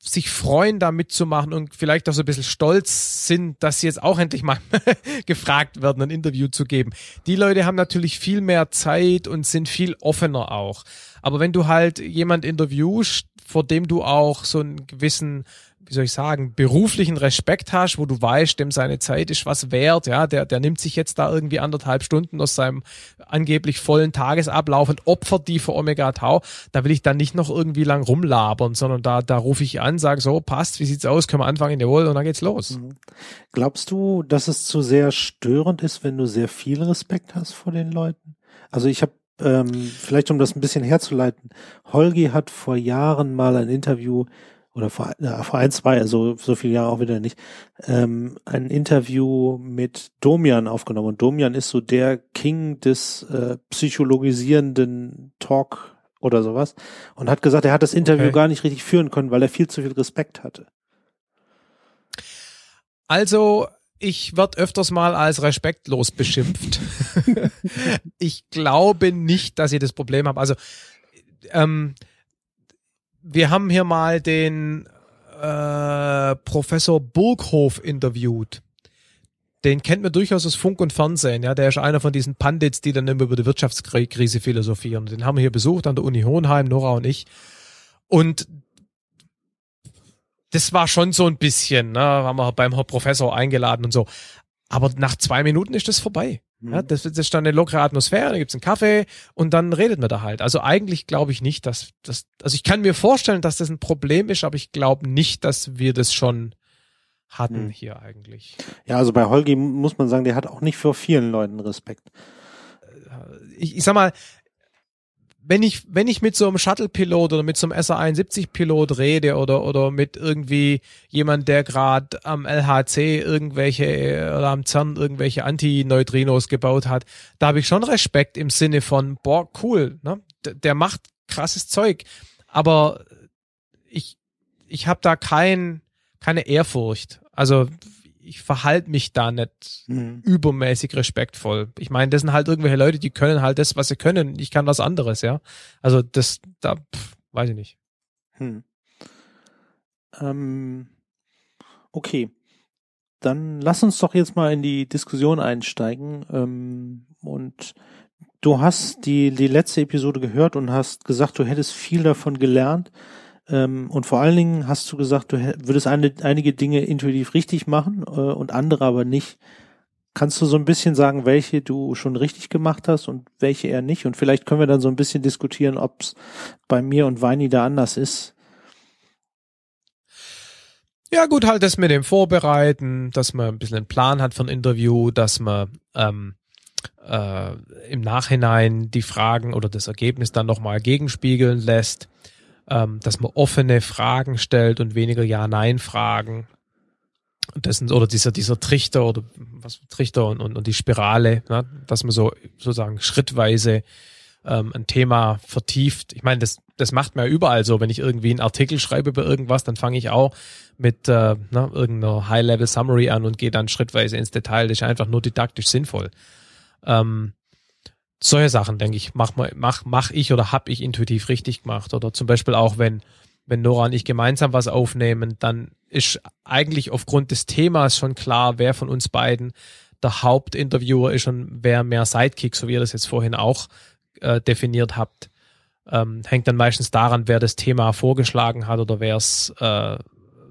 sich freuen, da mitzumachen und vielleicht auch so ein bisschen stolz sind, dass sie jetzt auch endlich mal gefragt werden, ein Interview zu geben. Die Leute haben natürlich viel mehr Zeit und sind viel offener auch. Aber wenn du halt jemand interviewst, vor dem du auch so einen gewissen wie soll ich sagen, beruflichen Respekt hast, wo du weißt, dem seine Zeit ist was wert, ja, der, der nimmt sich jetzt da irgendwie anderthalb Stunden aus seinem angeblich vollen Tagesablauf und opfert die für Omega Tau, da will ich dann nicht noch irgendwie lang rumlabern, sondern da, da rufe ich an, sage so, passt, wie sieht's aus, können wir anfangen, jawohl, und dann geht's los. Mhm. Glaubst du, dass es zu sehr störend ist, wenn du sehr viel Respekt hast vor den Leuten? Also ich habe ähm, vielleicht um das ein bisschen herzuleiten, Holgi hat vor Jahren mal ein Interview oder vor, ja, vor ein, zwei, also so viele Jahre auch wieder nicht, ähm, ein Interview mit Domian aufgenommen. Und Domian ist so der King des äh, psychologisierenden Talk oder sowas und hat gesagt, er hat das Interview okay. gar nicht richtig führen können, weil er viel zu viel Respekt hatte. Also, ich werde öfters mal als respektlos beschimpft. ich glaube nicht, dass ich das Problem habe. Also, ähm, wir haben hier mal den äh, Professor Burghof interviewt. Den kennt man durchaus aus Funk und Fernsehen. Ja, der ist einer von diesen Pandits, die dann immer über die Wirtschaftskrise philosophieren. Den haben wir hier besucht an der Uni Hohenheim, Nora und ich. Und das war schon so ein bisschen, ne, haben wir beim Professor eingeladen und so. Aber nach zwei Minuten ist das vorbei. Ja, mhm. das, das ist dann eine lockere Atmosphäre, da gibt's einen Kaffee und dann redet man da halt. Also eigentlich glaube ich nicht, dass das, also ich kann mir vorstellen, dass das ein Problem ist, aber ich glaube nicht, dass wir das schon hatten mhm. hier eigentlich. Ja, also bei Holgi muss man sagen, der hat auch nicht vor vielen Leuten Respekt. Ich, ich sag mal, wenn ich, wenn ich mit so einem Shuttle-Pilot oder mit so einem SA-71-Pilot rede oder, oder mit irgendwie jemand, der gerade am LHC irgendwelche oder am CERN irgendwelche Antineutrinos gebaut hat, da habe ich schon Respekt im Sinne von, boah, cool, ne? der macht krasses Zeug. Aber ich, ich habe da kein, keine Ehrfurcht. Also ich verhalte mich da nicht mhm. übermäßig respektvoll. Ich meine, das sind halt irgendwelche Leute, die können halt das, was sie können. Ich kann was anderes, ja. Also das, da, pff, weiß ich nicht. Hm. Ähm, okay. Dann lass uns doch jetzt mal in die Diskussion einsteigen. Ähm, und du hast die, die letzte Episode gehört und hast gesagt, du hättest viel davon gelernt. Ähm, und vor allen Dingen hast du gesagt, du würdest eine, einige Dinge intuitiv richtig machen äh, und andere aber nicht. Kannst du so ein bisschen sagen, welche du schon richtig gemacht hast und welche eher nicht? Und vielleicht können wir dann so ein bisschen diskutieren, ob es bei mir und Weini da anders ist. Ja, gut, halt das mit dem Vorbereiten, dass man ein bisschen einen Plan hat für ein Interview, dass man ähm, äh, im Nachhinein die Fragen oder das Ergebnis dann nochmal gegenspiegeln lässt, ähm, dass man offene Fragen stellt und weniger Ja-Nein-Fragen. Das sind, oder dieser, dieser Trichter oder was Trichter und, und, und die Spirale, ne? dass man so sozusagen schrittweise ähm, ein Thema vertieft. Ich meine, das, das macht man ja überall so. Wenn ich irgendwie einen Artikel schreibe über irgendwas, dann fange ich auch mit äh, ne, irgendeiner High-Level-Summary an und gehe dann schrittweise ins Detail. Das ist einfach nur didaktisch sinnvoll. Ähm, solche Sachen, denke ich, mach, mach, mach ich oder hab ich intuitiv richtig gemacht. Oder zum Beispiel auch, wenn, wenn Nora und ich gemeinsam was aufnehmen, dann ist eigentlich aufgrund des Themas schon klar, wer von uns beiden der Hauptinterviewer ist und wer mehr Sidekick, so wie ihr das jetzt vorhin auch äh, definiert habt. Ähm, hängt dann meistens daran, wer das Thema vorgeschlagen hat oder wer es, äh,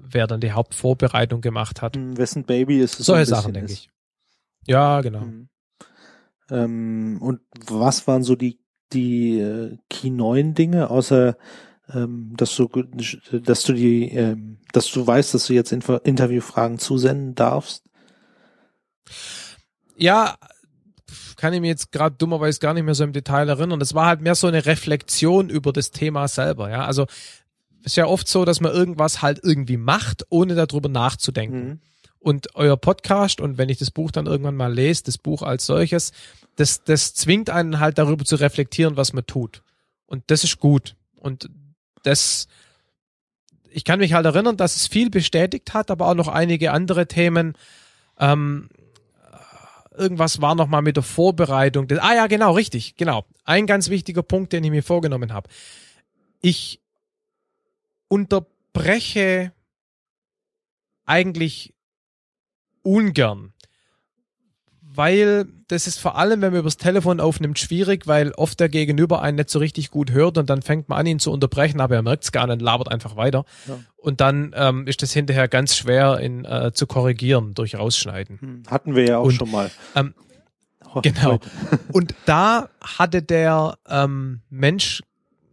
wer dann die Hauptvorbereitung gemacht hat. Wessen Baby ist es? Solche so Sachen, denke ich. Ja, genau. Mhm. Ähm, und was waren so die, die äh, Key neuen Dinge, außer ähm, dass du, dass du die, ähm, dass du weißt, dass du jetzt Info Interviewfragen zusenden darfst? Ja, kann ich mir jetzt gerade dummerweise gar nicht mehr so im Detail erinnern. Das war halt mehr so eine Reflexion über das Thema selber, ja. Also ist ja oft so, dass man irgendwas halt irgendwie macht, ohne darüber nachzudenken. Mhm. Und euer Podcast und wenn ich das Buch dann irgendwann mal lese, das Buch als solches, das, das zwingt einen halt darüber zu reflektieren, was man tut. Und das ist gut. Und das, ich kann mich halt erinnern, dass es viel bestätigt hat, aber auch noch einige andere Themen. Ähm, irgendwas war noch mal mit der Vorbereitung. ah ja, genau, richtig, genau. Ein ganz wichtiger Punkt, den ich mir vorgenommen habe. Ich unterbreche eigentlich ungern weil das ist vor allem, wenn man übers Telefon aufnimmt, schwierig, weil oft der Gegenüber einen nicht so richtig gut hört und dann fängt man an, ihn zu unterbrechen, aber er merkt es gar nicht, labert einfach weiter. Ja. Und dann ähm, ist das hinterher ganz schwer in, äh, zu korrigieren durch Rausschneiden. Hm, hatten wir ja auch und, schon mal. Ähm, genau. Und da hatte der ähm, Mensch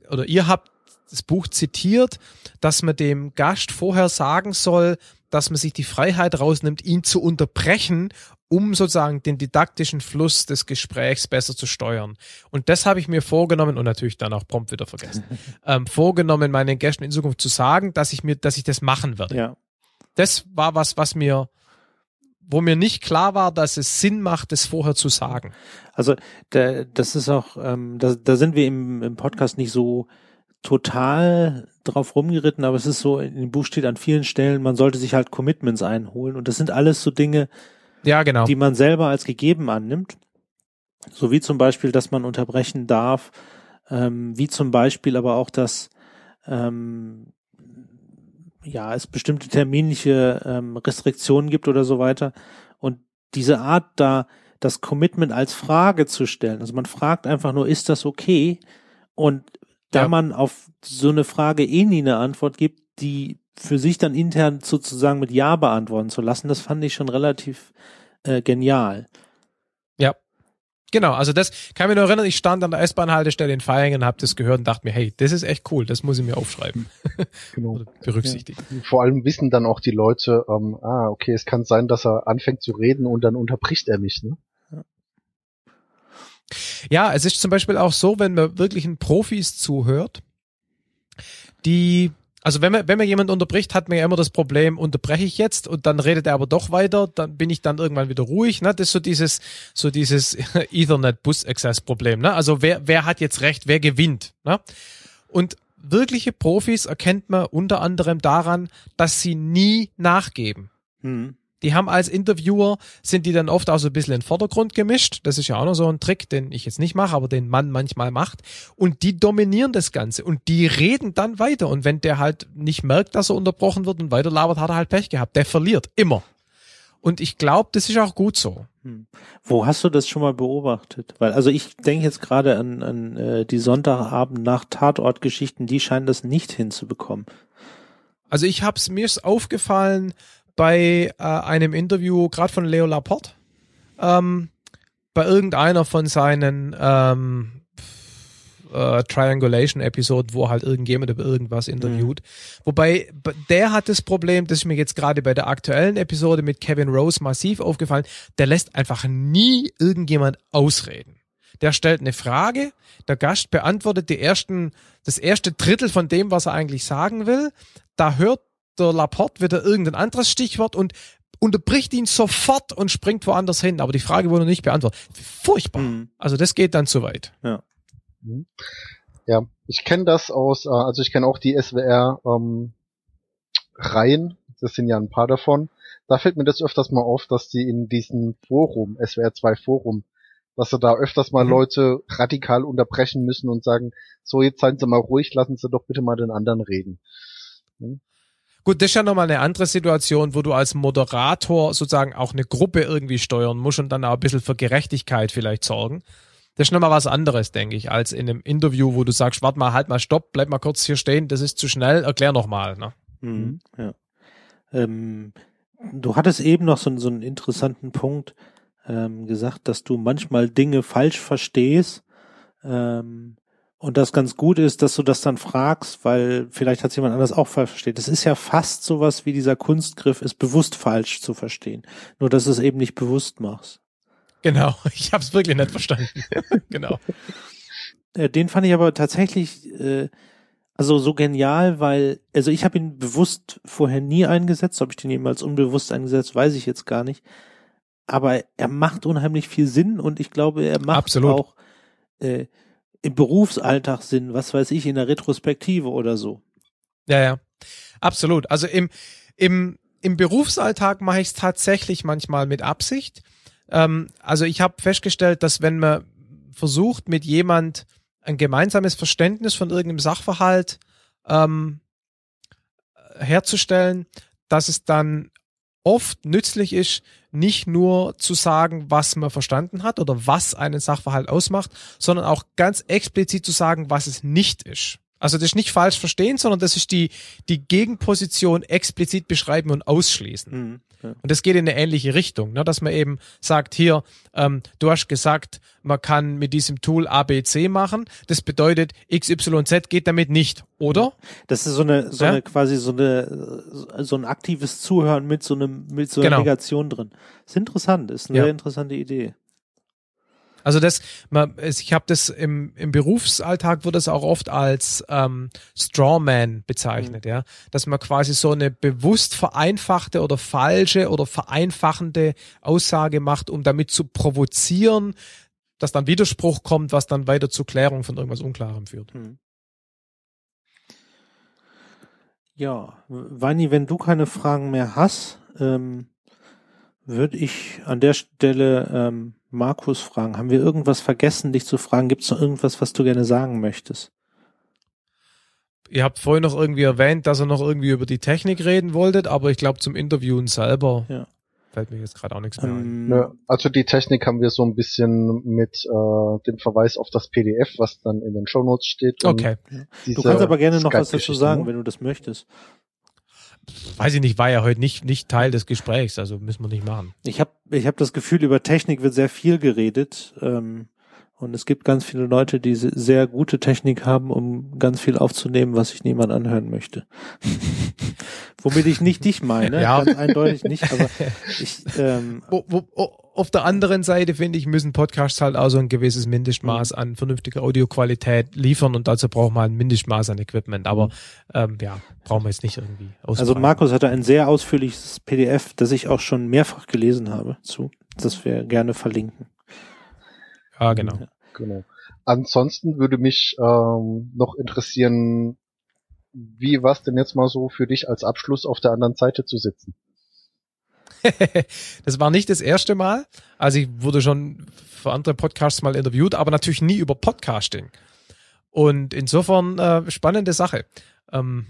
oder ihr habt das Buch zitiert, dass man dem Gast vorher sagen soll, dass man sich die Freiheit rausnimmt, ihn zu unterbrechen um sozusagen den didaktischen Fluss des Gesprächs besser zu steuern. Und das habe ich mir vorgenommen und natürlich dann auch prompt wieder vergessen, ähm, vorgenommen, meinen Gästen in Zukunft zu sagen, dass ich mir, dass ich das machen werde. Ja. Das war was, was mir, wo mir nicht klar war, dass es Sinn macht, das vorher zu sagen. Also da, das ist auch, ähm, da, da sind wir im, im Podcast nicht so total drauf rumgeritten, aber es ist so, in dem Buch steht an vielen Stellen, man sollte sich halt Commitments einholen und das sind alles so Dinge, ja, genau. die man selber als gegeben annimmt. So wie zum Beispiel, dass man unterbrechen darf, ähm, wie zum Beispiel aber auch, dass ähm, ja, es bestimmte terminliche ähm, Restriktionen gibt oder so weiter. Und diese Art da, das Commitment als Frage zu stellen. Also man fragt einfach nur, ist das okay? Und da ja. man auf so eine Frage eh nie eine Antwort gibt, die für sich dann intern sozusagen mit Ja beantworten zu lassen, das fand ich schon relativ äh, genial. Ja. Genau, also das kann mich nur erinnern, ich stand an der S-Bahn-Haltestelle in Feiringen und habe das gehört und dachte mir, hey, das ist echt cool, das muss ich mir aufschreiben. Genau. berücksichtigen. Ja. Vor allem wissen dann auch die Leute, ähm, ah, okay, es kann sein, dass er anfängt zu reden und dann unterbricht er mich, ne? Ja, es ist zum Beispiel auch so, wenn man wirklichen Profis zuhört, die also wenn man, wenn man jemand unterbricht, hat man ja immer das Problem, unterbreche ich jetzt und dann redet er aber doch weiter, dann bin ich dann irgendwann wieder ruhig. Ne? Das ist so dieses, so dieses Ethernet-Bus-Access-Problem. Ne? Also wer, wer hat jetzt recht, wer gewinnt? Ne? Und wirkliche Profis erkennt man unter anderem daran, dass sie nie nachgeben. Hm. Die haben als Interviewer, sind die dann oft auch so ein bisschen in den Vordergrund gemischt. Das ist ja auch noch so ein Trick, den ich jetzt nicht mache, aber den Mann manchmal macht. Und die dominieren das Ganze und die reden dann weiter. Und wenn der halt nicht merkt, dass er unterbrochen wird und weiter labert, hat er halt Pech gehabt. Der verliert immer. Und ich glaube, das ist auch gut so. Hm. Wo hast du das schon mal beobachtet? Weil, also ich denke jetzt gerade an, an äh, die Sonntagabend nach Tatortgeschichten, die scheinen das nicht hinzubekommen. Also ich hab's mir ist aufgefallen, bei äh, einem Interview, gerade von Leo Laporte, ähm, bei irgendeiner von seinen ähm, äh, Triangulation-Episode, wo halt irgendjemand über irgendwas interviewt. Mhm. Wobei der hat das Problem, das ist mir jetzt gerade bei der aktuellen Episode mit Kevin Rose massiv aufgefallen, der lässt einfach nie irgendjemand ausreden. Der stellt eine Frage, der Gast beantwortet die ersten, das erste Drittel von dem, was er eigentlich sagen will. Da hört der Laporte wieder irgendein anderes Stichwort und unterbricht ihn sofort und springt woanders hin. Aber die Frage wurde nicht beantwortet. Furchtbar. Mhm. Also das geht dann zu weit. Ja. Mhm. Ja, ich kenne das aus, äh, also ich kenne auch die SWR ähm, Reihen, das sind ja ein paar davon. Da fällt mir das öfters mal auf, dass sie in diesem Forum, SWR 2 Forum, dass sie da öfters mal mhm. Leute radikal unterbrechen müssen und sagen, so jetzt seien Sie mal ruhig, lassen Sie doch bitte mal den anderen reden. Hm? Gut, das ist ja nochmal eine andere Situation, wo du als Moderator sozusagen auch eine Gruppe irgendwie steuern musst und dann auch ein bisschen für Gerechtigkeit vielleicht sorgen. Das ist nochmal was anderes, denke ich, als in einem Interview, wo du sagst, warte mal, halt mal, stopp, bleib mal kurz hier stehen, das ist zu schnell, erklär nochmal. Ne? Mhm, ja. Ähm, du hattest eben noch so, so einen interessanten Punkt ähm, gesagt, dass du manchmal Dinge falsch verstehst. Ähm, und das ganz gut ist, dass du das dann fragst, weil vielleicht hat jemand anders auch falsch versteht. Das ist ja fast sowas wie dieser Kunstgriff, ist bewusst falsch zu verstehen. Nur, dass du es eben nicht bewusst machst. Genau, ich habe es wirklich nicht verstanden. genau. Äh, den fand ich aber tatsächlich äh, also so genial, weil also ich habe ihn bewusst vorher nie eingesetzt, ob ich den jemals unbewusst eingesetzt, weiß ich jetzt gar nicht. Aber er macht unheimlich viel Sinn und ich glaube, er macht Absolut. auch äh, im Berufsalltag sind, was weiß ich, in der Retrospektive oder so. Ja, ja. Absolut. Also im, im, im Berufsalltag mache ich es tatsächlich manchmal mit Absicht. Ähm, also ich habe festgestellt, dass wenn man versucht, mit jemand ein gemeinsames Verständnis von irgendeinem Sachverhalt ähm, herzustellen, dass es dann oft nützlich ist, nicht nur zu sagen, was man verstanden hat oder was einen Sachverhalt ausmacht, sondern auch ganz explizit zu sagen, was es nicht ist. Also das ist nicht falsch verstehen, sondern das ist die, die Gegenposition explizit beschreiben und ausschließen. Mhm. Und das geht in eine ähnliche Richtung, ne? dass man eben sagt, hier, ähm, du hast gesagt, man kann mit diesem Tool ABC machen. Das bedeutet, XYZ geht damit nicht, oder? Das ist so eine, so ja? eine quasi so eine, so ein aktives Zuhören mit so einem, mit so einer genau. Negation drin. Das ist interessant, ist eine ja. sehr interessante Idee. Also das, man, ich habe das im, im Berufsalltag wird das auch oft als ähm, Strawman bezeichnet, mhm. ja, dass man quasi so eine bewusst vereinfachte oder falsche oder vereinfachende Aussage macht, um damit zu provozieren, dass dann Widerspruch kommt, was dann weiter zur Klärung von irgendwas Unklarem führt. Mhm. Ja, Wani, wenn du keine Fragen mehr hast, ähm, würde ich an der Stelle ähm, Markus fragen. Haben wir irgendwas vergessen, dich zu fragen? Gibt es noch irgendwas, was du gerne sagen möchtest? Ihr habt vorhin noch irgendwie erwähnt, dass ihr noch irgendwie über die Technik reden wolltet, aber ich glaube zum Interviewen selber ja. fällt mir jetzt gerade auch nichts mehr ein. Ähm, Nö, also die Technik haben wir so ein bisschen mit äh, dem Verweis auf das PDF, was dann in den Show Notes steht. Okay. Du kannst aber gerne noch was dazu sagen, wenn du das möchtest weiß ich nicht, war ja heute nicht, nicht Teil des Gesprächs, also müssen wir nicht machen. Ich habe ich hab das Gefühl, über Technik wird sehr viel geredet. Ähm, und es gibt ganz viele Leute, die sehr gute Technik haben, um ganz viel aufzunehmen, was sich niemand anhören möchte. Womit ich nicht dich meine, ja. ganz eindeutig nicht, aber ich, ähm, wo, wo, auf der anderen Seite finde ich, müssen Podcasts halt auch so ein gewisses Mindestmaß mhm. an vernünftiger Audioqualität liefern und dazu braucht man ein Mindestmaß an Equipment. Aber mhm. ähm, ja, brauchen wir jetzt nicht irgendwie. Also Markus hatte ein sehr ausführliches PDF, das ich auch schon mehrfach gelesen habe zu, das wir gerne verlinken. Ja, genau. Ja. genau. Ansonsten würde mich ähm, noch interessieren, wie war es denn jetzt mal so für dich als Abschluss auf der anderen Seite zu sitzen? das war nicht das erste Mal. Also ich wurde schon für andere Podcasts mal interviewt, aber natürlich nie über Podcasting. Und insofern äh, spannende Sache. Ähm,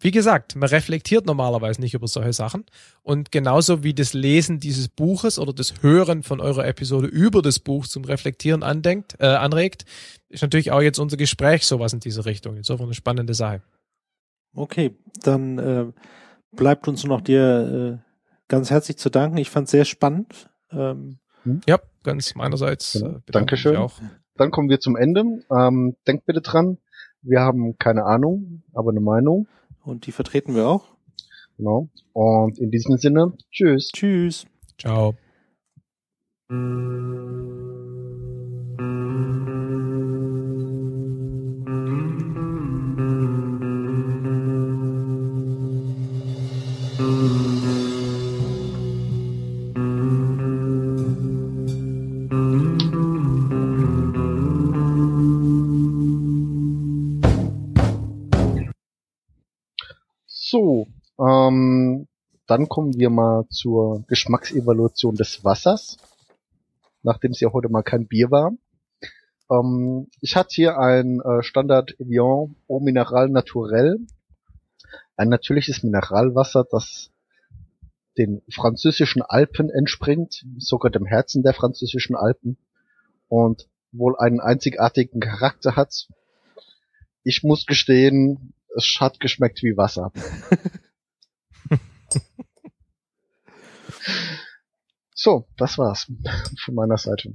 wie gesagt, man reflektiert normalerweise nicht über solche Sachen. Und genauso wie das Lesen dieses Buches oder das Hören von eurer Episode über das Buch zum Reflektieren andenkt, äh, anregt, ist natürlich auch jetzt unser Gespräch sowas in diese Richtung. Insofern eine spannende Sache. Okay, dann äh, bleibt uns noch dir äh, ganz herzlich zu danken. Ich fand es sehr spannend. Ähm, hm? Ja, ganz meinerseits. Genau. Äh, Dankeschön. Auch. dann kommen wir zum Ende. Ähm, denkt bitte dran, wir haben keine Ahnung, aber eine Meinung. Und die vertreten wir auch. Genau. Und in diesem Sinne, tschüss. Tschüss. Ciao. So, ähm, dann kommen wir mal zur Geschmacksevaluation des Wassers, nachdem es ja heute mal kein Bier war. Ähm, ich hatte hier ein äh, Standard Evian Eau Mineral Naturel, ein natürliches Mineralwasser, das den französischen Alpen entspringt, sogar dem Herzen der französischen Alpen und wohl einen einzigartigen Charakter hat. Ich muss gestehen, es hat geschmeckt wie Wasser. so, das war's von meiner Seite.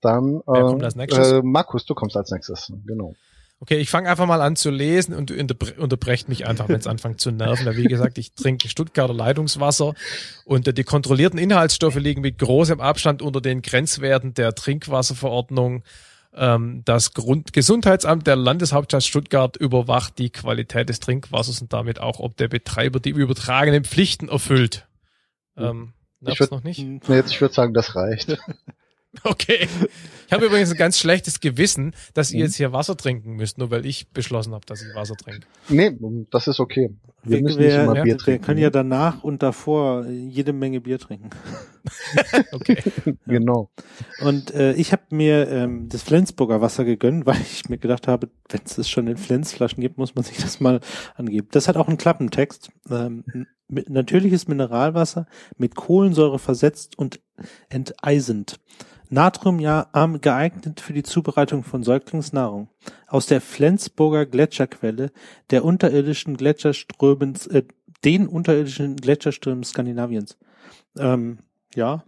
Dann als äh, Markus, du kommst als nächstes. Genau. Okay, ich fange einfach mal an zu lesen und du unterbre unterbrecht mich einfach, wenn es anfängt zu nerven. Weil, wie gesagt, ich trinke Stuttgarter Leitungswasser und äh, die kontrollierten Inhaltsstoffe liegen mit großem Abstand unter den Grenzwerten der Trinkwasserverordnung. Ähm, das Grund Gesundheitsamt der Landeshauptstadt Stuttgart überwacht die Qualität des Trinkwassers und damit auch, ob der Betreiber die übertragenen Pflichten erfüllt. Ähm, nervt's würd- noch nicht? Nee, jetzt, ich würde sagen, das reicht. Okay. Ich habe übrigens ein ganz schlechtes Gewissen, dass ihr jetzt hier Wasser trinken müsst, nur weil ich beschlossen habe, dass ich Wasser trinke. nee, das ist okay. Wir Wir, müssen wir, nicht immer ja, Bier wir trinken. können ja danach und davor jede Menge Bier trinken. Okay. Genau. Und äh, ich habe mir ähm, das Flensburger Wasser gegönnt, weil ich mir gedacht habe, wenn es es schon in Flensflaschen gibt, muss man sich das mal angeben. Das hat auch einen Klappentext. Ähm, mit, natürliches Mineralwasser mit Kohlensäure versetzt und enteisend. Natrium ja arm geeignet für die Zubereitung von Säuglingsnahrung. Aus der Flensburger Gletscherquelle, der unterirdischen Gletscherströmens, äh, den unterirdischen Gletscherströmen Skandinaviens. Ähm, ja,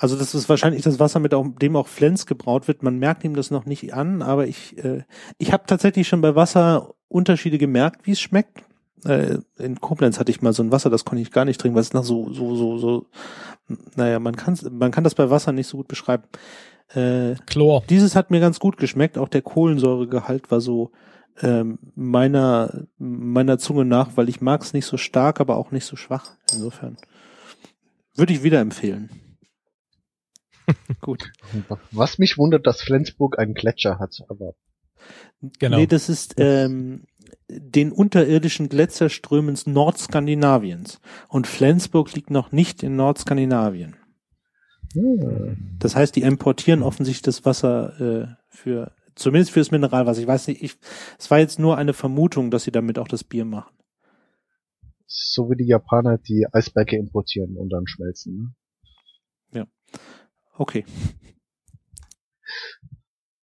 also das ist wahrscheinlich das Wasser, mit dem auch Flens gebraut wird. Man merkt ihm das noch nicht an, aber ich, äh, ich habe tatsächlich schon bei Wasser Unterschiede gemerkt, wie es schmeckt. Äh, in Koblenz hatte ich mal so ein Wasser, das konnte ich gar nicht trinken, weil es nach so, so, so, so, naja, man kann man kann das bei Wasser nicht so gut beschreiben. Äh, Chlor. dieses hat mir ganz gut geschmeckt. Auch der Kohlensäuregehalt war so ähm, meiner meiner Zunge nach, weil ich mag es nicht so stark, aber auch nicht so schwach. Insofern würde ich wieder empfehlen. gut. Was mich wundert, dass Flensburg einen Gletscher hat, aber Genau. Nee, das ist ähm, den unterirdischen Gletscherströmens Nordskandinaviens. Und Flensburg liegt noch nicht in Nordskandinavien. hm, Das heißt, die importieren offensichtlich das Wasser äh, für, zumindest fürs Mineralwasser. Ich weiß nicht, ich, es war jetzt nur eine Vermutung, dass sie damit auch das Bier machen. so wie die Japaner die Eisberge importieren und dann schmelzen. Ne? Okay.